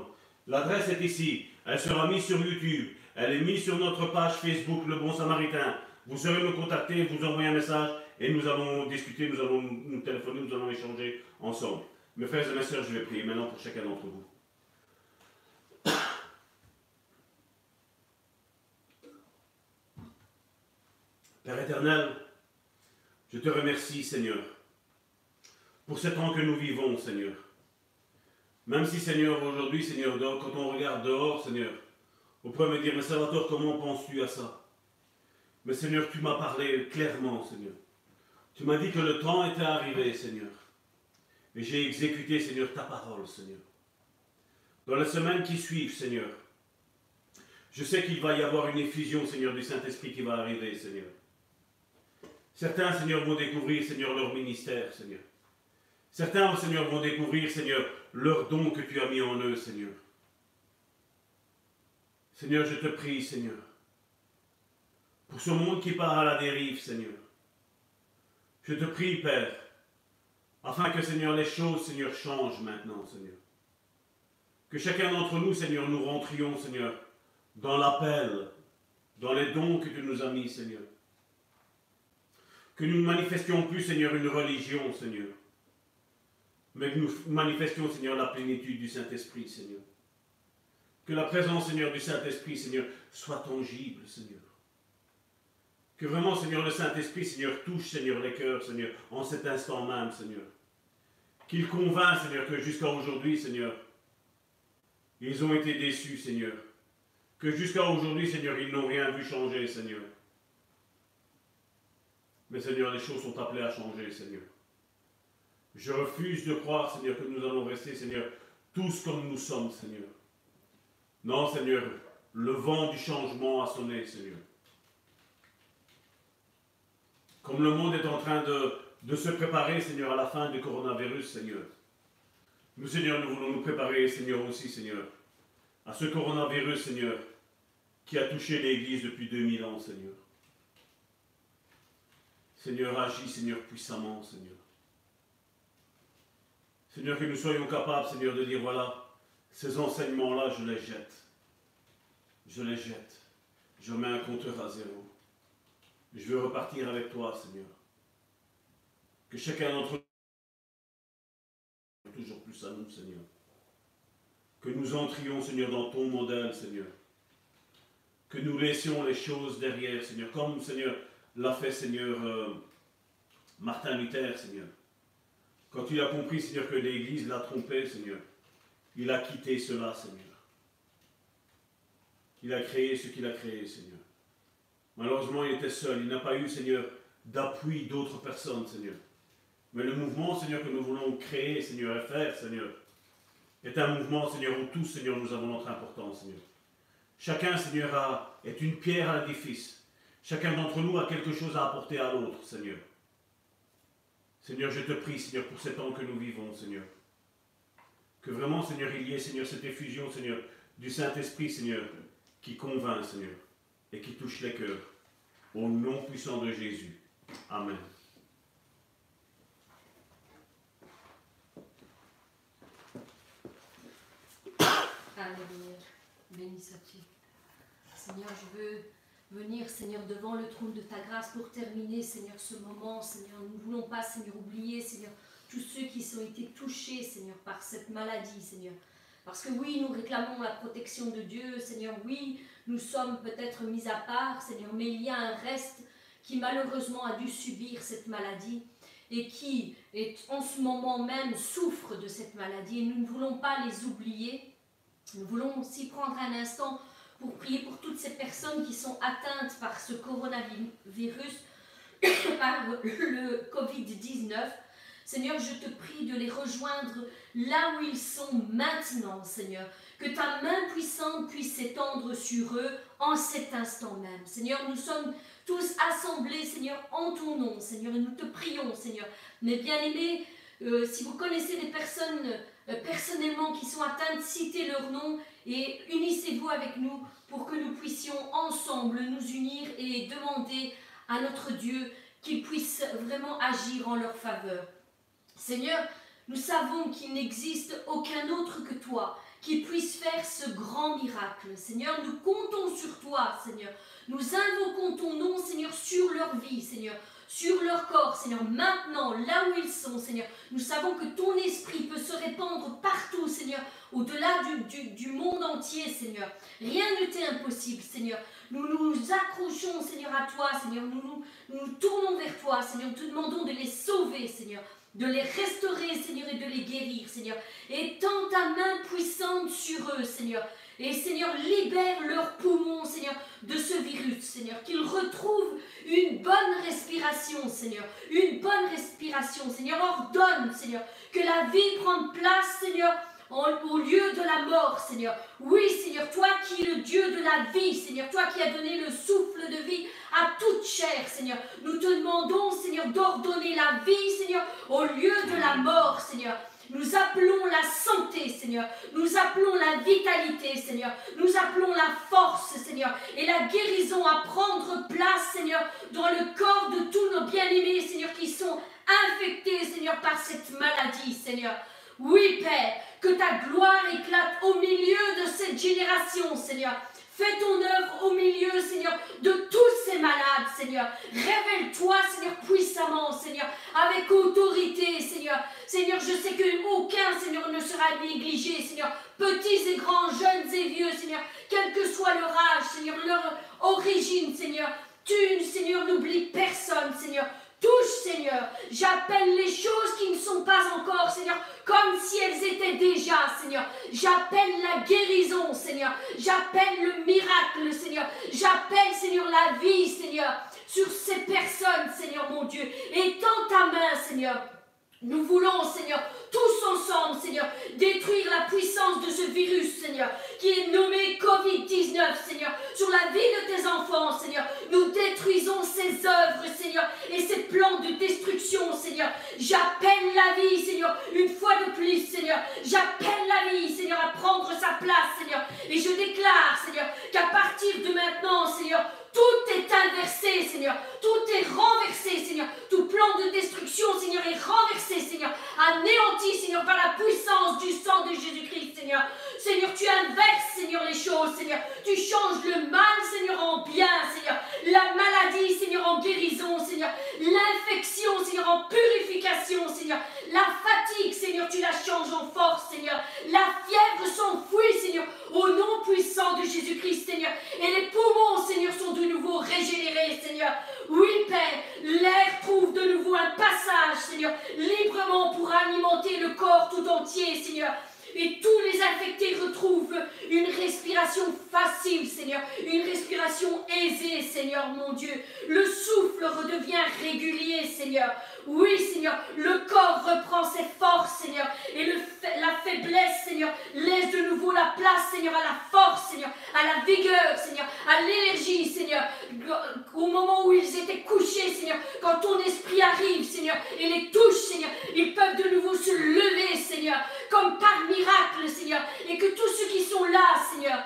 L'adresse est ici, elle sera mise sur YouTube, elle est mise sur notre page Facebook, le bon samaritain. Vous serez me contacter, vous envoyer un message et nous allons discuter, nous allons nous téléphoner, nous allons échanger ensemble. Mes frères et mes sœurs, je vais prier maintenant pour chacun d'entre vous. Père éternel, je te remercie, Seigneur, pour ce temps que nous vivons, Seigneur. Même si, Seigneur, aujourd'hui, Seigneur, quand on regarde dehors, Seigneur, on pourrait me dire, mais Salvatore, comment penses-tu à ça? Mais Seigneur, tu m'as parlé clairement, Seigneur. Tu m'as dit que le temps était arrivé, Seigneur. Et j'ai exécuté, Seigneur, ta parole, Seigneur. Dans les semaines qui suivent, Seigneur, je sais qu'il va y avoir une effusion, Seigneur, du Saint-Esprit qui va arriver, Seigneur. Certains, Seigneur, vont découvrir, Seigneur, leur ministère, Seigneur. Certains, Seigneur, vont découvrir, Seigneur, leur don que tu as mis en eux, Seigneur. Seigneur, je te prie, Seigneur, pour ce monde qui part à la dérive, Seigneur. Je te prie, Père, afin que, Seigneur, les choses, Seigneur, changent maintenant, Seigneur. Que chacun d'entre nous, Seigneur, nous rentrions, Seigneur, dans l'appel, dans les dons que tu nous as mis, Seigneur. Que nous ne manifestions plus, Seigneur, une religion, Seigneur. Mais que nous manifestions, Seigneur, la plénitude du Saint-Esprit, Seigneur. Que la présence, Seigneur, du Saint-Esprit, Seigneur, soit tangible, Seigneur. Que vraiment, Seigneur, le Saint-Esprit, Seigneur, touche, Seigneur, les cœurs, Seigneur, en cet instant même, Seigneur. Qu'il convainc, Seigneur, que jusqu'à aujourd'hui, Seigneur, ils ont été déçus, Seigneur. Que jusqu'à aujourd'hui, Seigneur, ils n'ont rien vu changer, Seigneur. Mais, Seigneur, les choses sont appelées à changer, Seigneur. Je refuse de croire, Seigneur, que nous allons rester, Seigneur, tous comme nous sommes, Seigneur. Non, Seigneur, le vent du changement a sonné, Seigneur. Comme le monde est en train de, se préparer, Seigneur, à la fin du coronavirus, Seigneur. Nous, Seigneur, nous voulons nous préparer, Seigneur, aussi, Seigneur, à ce coronavirus, Seigneur, qui a touché l'Église depuis 2000 ans, Seigneur. Seigneur, agis, Seigneur, puissamment, Seigneur. Seigneur, que nous soyons capables, Seigneur, de dire, voilà, ces enseignements-là, je les jette. Je les jette. Je mets un compteur à zéro. Je veux repartir avec toi, Seigneur. Que chacun d'entre nous, toujours plus à nous, Seigneur. Que nous entrions, Seigneur, dans ton modèle, Seigneur. Que nous laissions les choses derrière, Seigneur. Comme, Seigneur, l'a fait, Seigneur, euh, Martin Luther, Seigneur. Quand il a compris, Seigneur, que l'Église l'a trompé, Seigneur, il a quitté cela, Seigneur. Il a créé ce qu'il a créé, Seigneur. Malheureusement, il était seul. Il n'a pas eu, Seigneur, d'appui d'autres personnes, Seigneur. Mais le mouvement, Seigneur, que nous voulons créer, Seigneur, et faire, Seigneur, est un mouvement, Seigneur, où tous, Seigneur, nous avons notre importance, Seigneur. Chacun, Seigneur, a, est une pierre à l'édifice. Chacun d'entre nous a quelque chose à apporter à l'autre, Seigneur. Seigneur, je te prie, Seigneur, pour ces temps que nous vivons, Seigneur. Que vraiment, Seigneur, il y ait, Seigneur, cette effusion, Seigneur, du Saint-Esprit, Seigneur, qui convainc, Seigneur, et qui touche les cœurs. Au nom puissant de Jésus. Amen. Alléluia. Béni sois-tu. Seigneur, je veux venir, Seigneur, devant le trône de ta grâce pour terminer, Seigneur, ce moment. Seigneur, nous ne voulons pas, Seigneur, oublier, Seigneur, tous ceux qui ont été touchés, Seigneur, par cette maladie, Seigneur. Parce que oui, nous réclamons la protection de Dieu, Seigneur. Oui, nous sommes peut-être mis à part, Seigneur, mais il y a un reste qui malheureusement a dû subir cette maladie et qui est en ce moment même souffre de cette maladie. Et nous ne voulons pas les oublier. Nous voulons aussi prendre un instant pour prier pour toutes ces personnes qui sont atteintes par ce coronavirus, par le Covid-19. Seigneur, je te prie de les rejoindre là où ils sont maintenant, Seigneur. Que ta main puissante puisse s'étendre sur eux en cet instant même. Seigneur, nous sommes tous assemblés, Seigneur, en ton nom, Seigneur, et nous te prions, Seigneur. Mais bien aimés, euh, si vous connaissez des personnes euh, personnellement qui sont atteintes, citez leur nom et unissez-vous avec nous pour que nous puissions ensemble nous unir et demander à notre Dieu qu'il puisse vraiment agir en leur faveur. Seigneur, nous savons qu'il n'existe aucun autre que toi qui puisse faire ce grand miracle. Seigneur, nous comptons sur toi, Seigneur. Nous invoquons ton nom, Seigneur, sur leur vie, Seigneur, sur leur corps, Seigneur, maintenant, là où ils sont, Seigneur. Nous savons que ton esprit peut se répandre partout, Seigneur, au-delà du, monde entier, Seigneur. Rien ne t'est impossible, Seigneur. Nous nous accrochons, Seigneur, à toi, Seigneur. Nous nous, nous tournons vers toi, Seigneur. Nous te demandons de les sauver, Seigneur de les restaurer, Seigneur, et de les guérir, Seigneur. Et tends ta main puissante sur eux, Seigneur. Et Seigneur, libère leurs poumons, Seigneur, de ce virus, Seigneur. Qu'ils retrouvent une bonne respiration, Seigneur. Une bonne respiration, Seigneur. Ordonne, Seigneur, que la vie prenne place, Seigneur, au lieu de la mort, Seigneur. Oui, Seigneur, toi qui es le Dieu de la vie, Seigneur, toi qui as donné le souffle de vie à toute chair, Seigneur. Nous te demandons, Seigneur, d'ordonner la vie, Seigneur, au lieu de la mort, Seigneur. Nous appelons la santé, Seigneur. Nous appelons la vitalité, Seigneur. Nous appelons la force, Seigneur. Et la guérison à prendre place, Seigneur, dans le corps de tous nos bien-aimés, Seigneur, qui sont infectés, Seigneur, par cette maladie, Seigneur. Oui, Père, que ta gloire éclate au milieu de cette génération, Seigneur. Fais ton œuvre au milieu, Seigneur, de tous ces malades, Seigneur. Révèle-toi, Seigneur, puissamment, Seigneur, avec autorité, Seigneur. Seigneur, je sais qu'aucun, Seigneur, ne sera négligé, Seigneur. Petits et grands, jeunes et vieux, Seigneur, quel que soit leur âge, Seigneur, leur origine, Seigneur. Tu, Seigneur, n'oublie personne, Seigneur. Touche, Seigneur. J'appelle les choses qui ne sont pas encore, Seigneur, comme si elles étaient déjà, Seigneur. J'appelle la guérison, Seigneur. J'appelle le miracle, Seigneur. J'appelle, Seigneur, la vie, Seigneur, sur ces personnes, Seigneur mon Dieu. Étends ta main, Seigneur. Nous voulons, Seigneur, tous ensemble, Seigneur, détruire la puissance de ce virus, Seigneur, qui est nommé Covid-19, Seigneur, sur la vie de tes enfants, Seigneur. Nous détruisons ces œuvres, Seigneur, et ces plans de destruction, Seigneur. J'appelle la vie, Seigneur, une fois de plus, Seigneur. J'appelle la vie, Seigneur, à prendre sa place, Seigneur. Et je déclare, Seigneur, qu'à partir de maintenant, Seigneur, tout est inversé, Seigneur. Tout est renversé, Seigneur. Tout plan de destruction, Seigneur, est renversé, Seigneur. Anéanti, Seigneur, par la puissance du sang de Jésus-Christ, Seigneur. Seigneur, tu inverses, Seigneur, les choses, Seigneur. Tu changes le mal, Seigneur, en bien, Seigneur. La maladie, Seigneur, en guérison, Seigneur. L'infection, Seigneur, en purification, Seigneur. La fatigue, Seigneur, tu la changes en force, Seigneur. La fièvre s'enfuit, Seigneur, au nom puissant de Jésus-Christ, Seigneur. Et les poumons, Seigneur, sont de nouveau régénérés, Seigneur. Oui, Père, l'air trouve de nouveau un passage, Seigneur, librement pour alimenter le corps tout entier, Seigneur et tous les infectés retrouvent une respiration facile, Seigneur, une respiration aisée, Seigneur mon Dieu. Le souffle redevient régulier, Seigneur. Oui, Seigneur, le corps reprend ses forces, Seigneur, et la faiblesse, Seigneur, laisse de nouveau la place, Seigneur, à la force, Seigneur, à la vigueur, Seigneur, à l'énergie, Seigneur, au moment où ils étaient couchés, Seigneur, quand ton esprit arrive, Seigneur, et les touche, Seigneur, ils peuvent de nouveau se lever, Seigneur, comme par miracle, Seigneur, et que tous ceux qui sont là, Seigneur,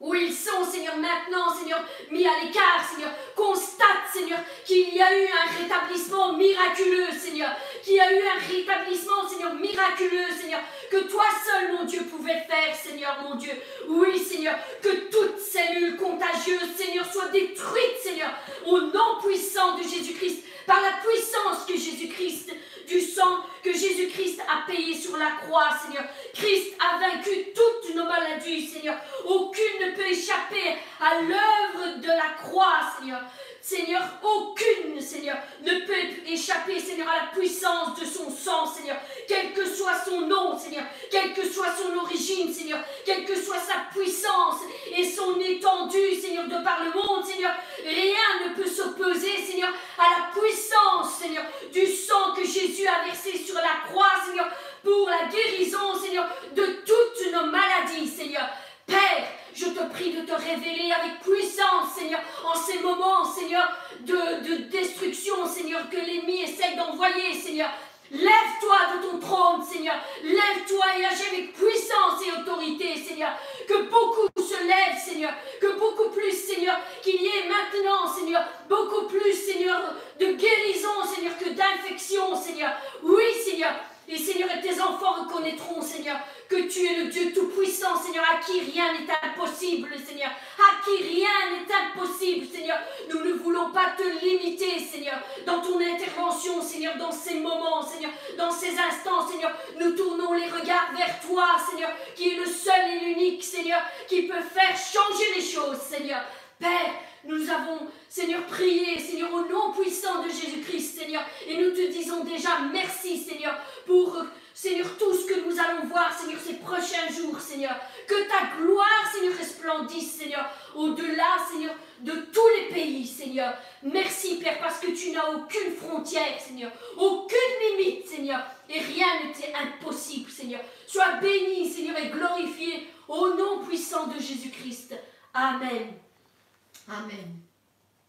où ils sont, Seigneur, maintenant, Seigneur, mis à l'écart, Seigneur, constate, Seigneur, qu'il y a eu un rétablissement miraculeux, Seigneur, qu'il y a eu un rétablissement, Seigneur, miraculeux, Seigneur, que toi seul, mon Dieu, pouvais faire, Seigneur, mon Dieu. Oui, Seigneur, que toute cellule contagieuse, Seigneur, soit détruite, Seigneur, au nom puissant de Jésus-Christ, par la puissance que Jésus-Christ du sang que Jésus-Christ a payé sur la croix, Seigneur. Christ a vaincu toutes nos maladies, Seigneur. Aucune ne peut échapper à l'œuvre de la croix, Seigneur. Seigneur, aucune, Seigneur, ne peut échapper, Seigneur, à la puissance de son sang, Seigneur. Quel que soit son nom, Seigneur, quelle que soit son origine, Seigneur, quelle que soit sa puissance et son étendue, Seigneur, de par le monde, Seigneur, rien ne peut s'opposer, Seigneur, à la puissance, Seigneur, du sang que Jésus a versé sur la croix, Seigneur, pour la guérison, Seigneur, de toutes nos maladies, Seigneur. Père, je te prie de te révéler avec puissance, Seigneur, en ces moments, Seigneur, de, destruction, Seigneur, que l'ennemi essaie d'envoyer, Seigneur. Lève-toi de ton trône, Seigneur. Lève-toi et agis avec puissance et autorité, Seigneur. Que beaucoup se lèvent, Seigneur. Que beaucoup plus, Seigneur, qu'il y ait maintenant, Seigneur, beaucoup plus, Seigneur, de guérison, Seigneur, que d'infection, Seigneur. Oui, Seigneur. Et Seigneur, et tes enfants reconnaîtront, Seigneur, que tu es le Dieu Tout-Puissant, Seigneur, à qui rien n'est impossible, Seigneur. À qui rien n'est impossible, Seigneur. Nous ne voulons pas te limiter, Seigneur, dans ton intervention, Seigneur, dans ces moments, Seigneur, dans ces instants, Seigneur. Nous tournons les regards vers toi, Seigneur, qui est le seul et l'unique, Seigneur, qui peut faire changer les choses, Seigneur. Père, nous avons, Seigneur, prié, Seigneur, au nom puissant de Jésus-Christ, Seigneur. Et nous te disons déjà merci, Seigneur, pour Seigneur, tout ce que nous allons voir, Seigneur, ces prochains jours, Seigneur. Que ta gloire, Seigneur, resplendisse, Seigneur, au-delà, Seigneur, de tous les pays, Seigneur. Merci, Père, parce que tu n'as aucune frontière, Seigneur, aucune limite, Seigneur, et rien n'était impossible, Seigneur. Sois béni, Seigneur, et glorifié au nom puissant de Jésus-Christ. Amen. Amen.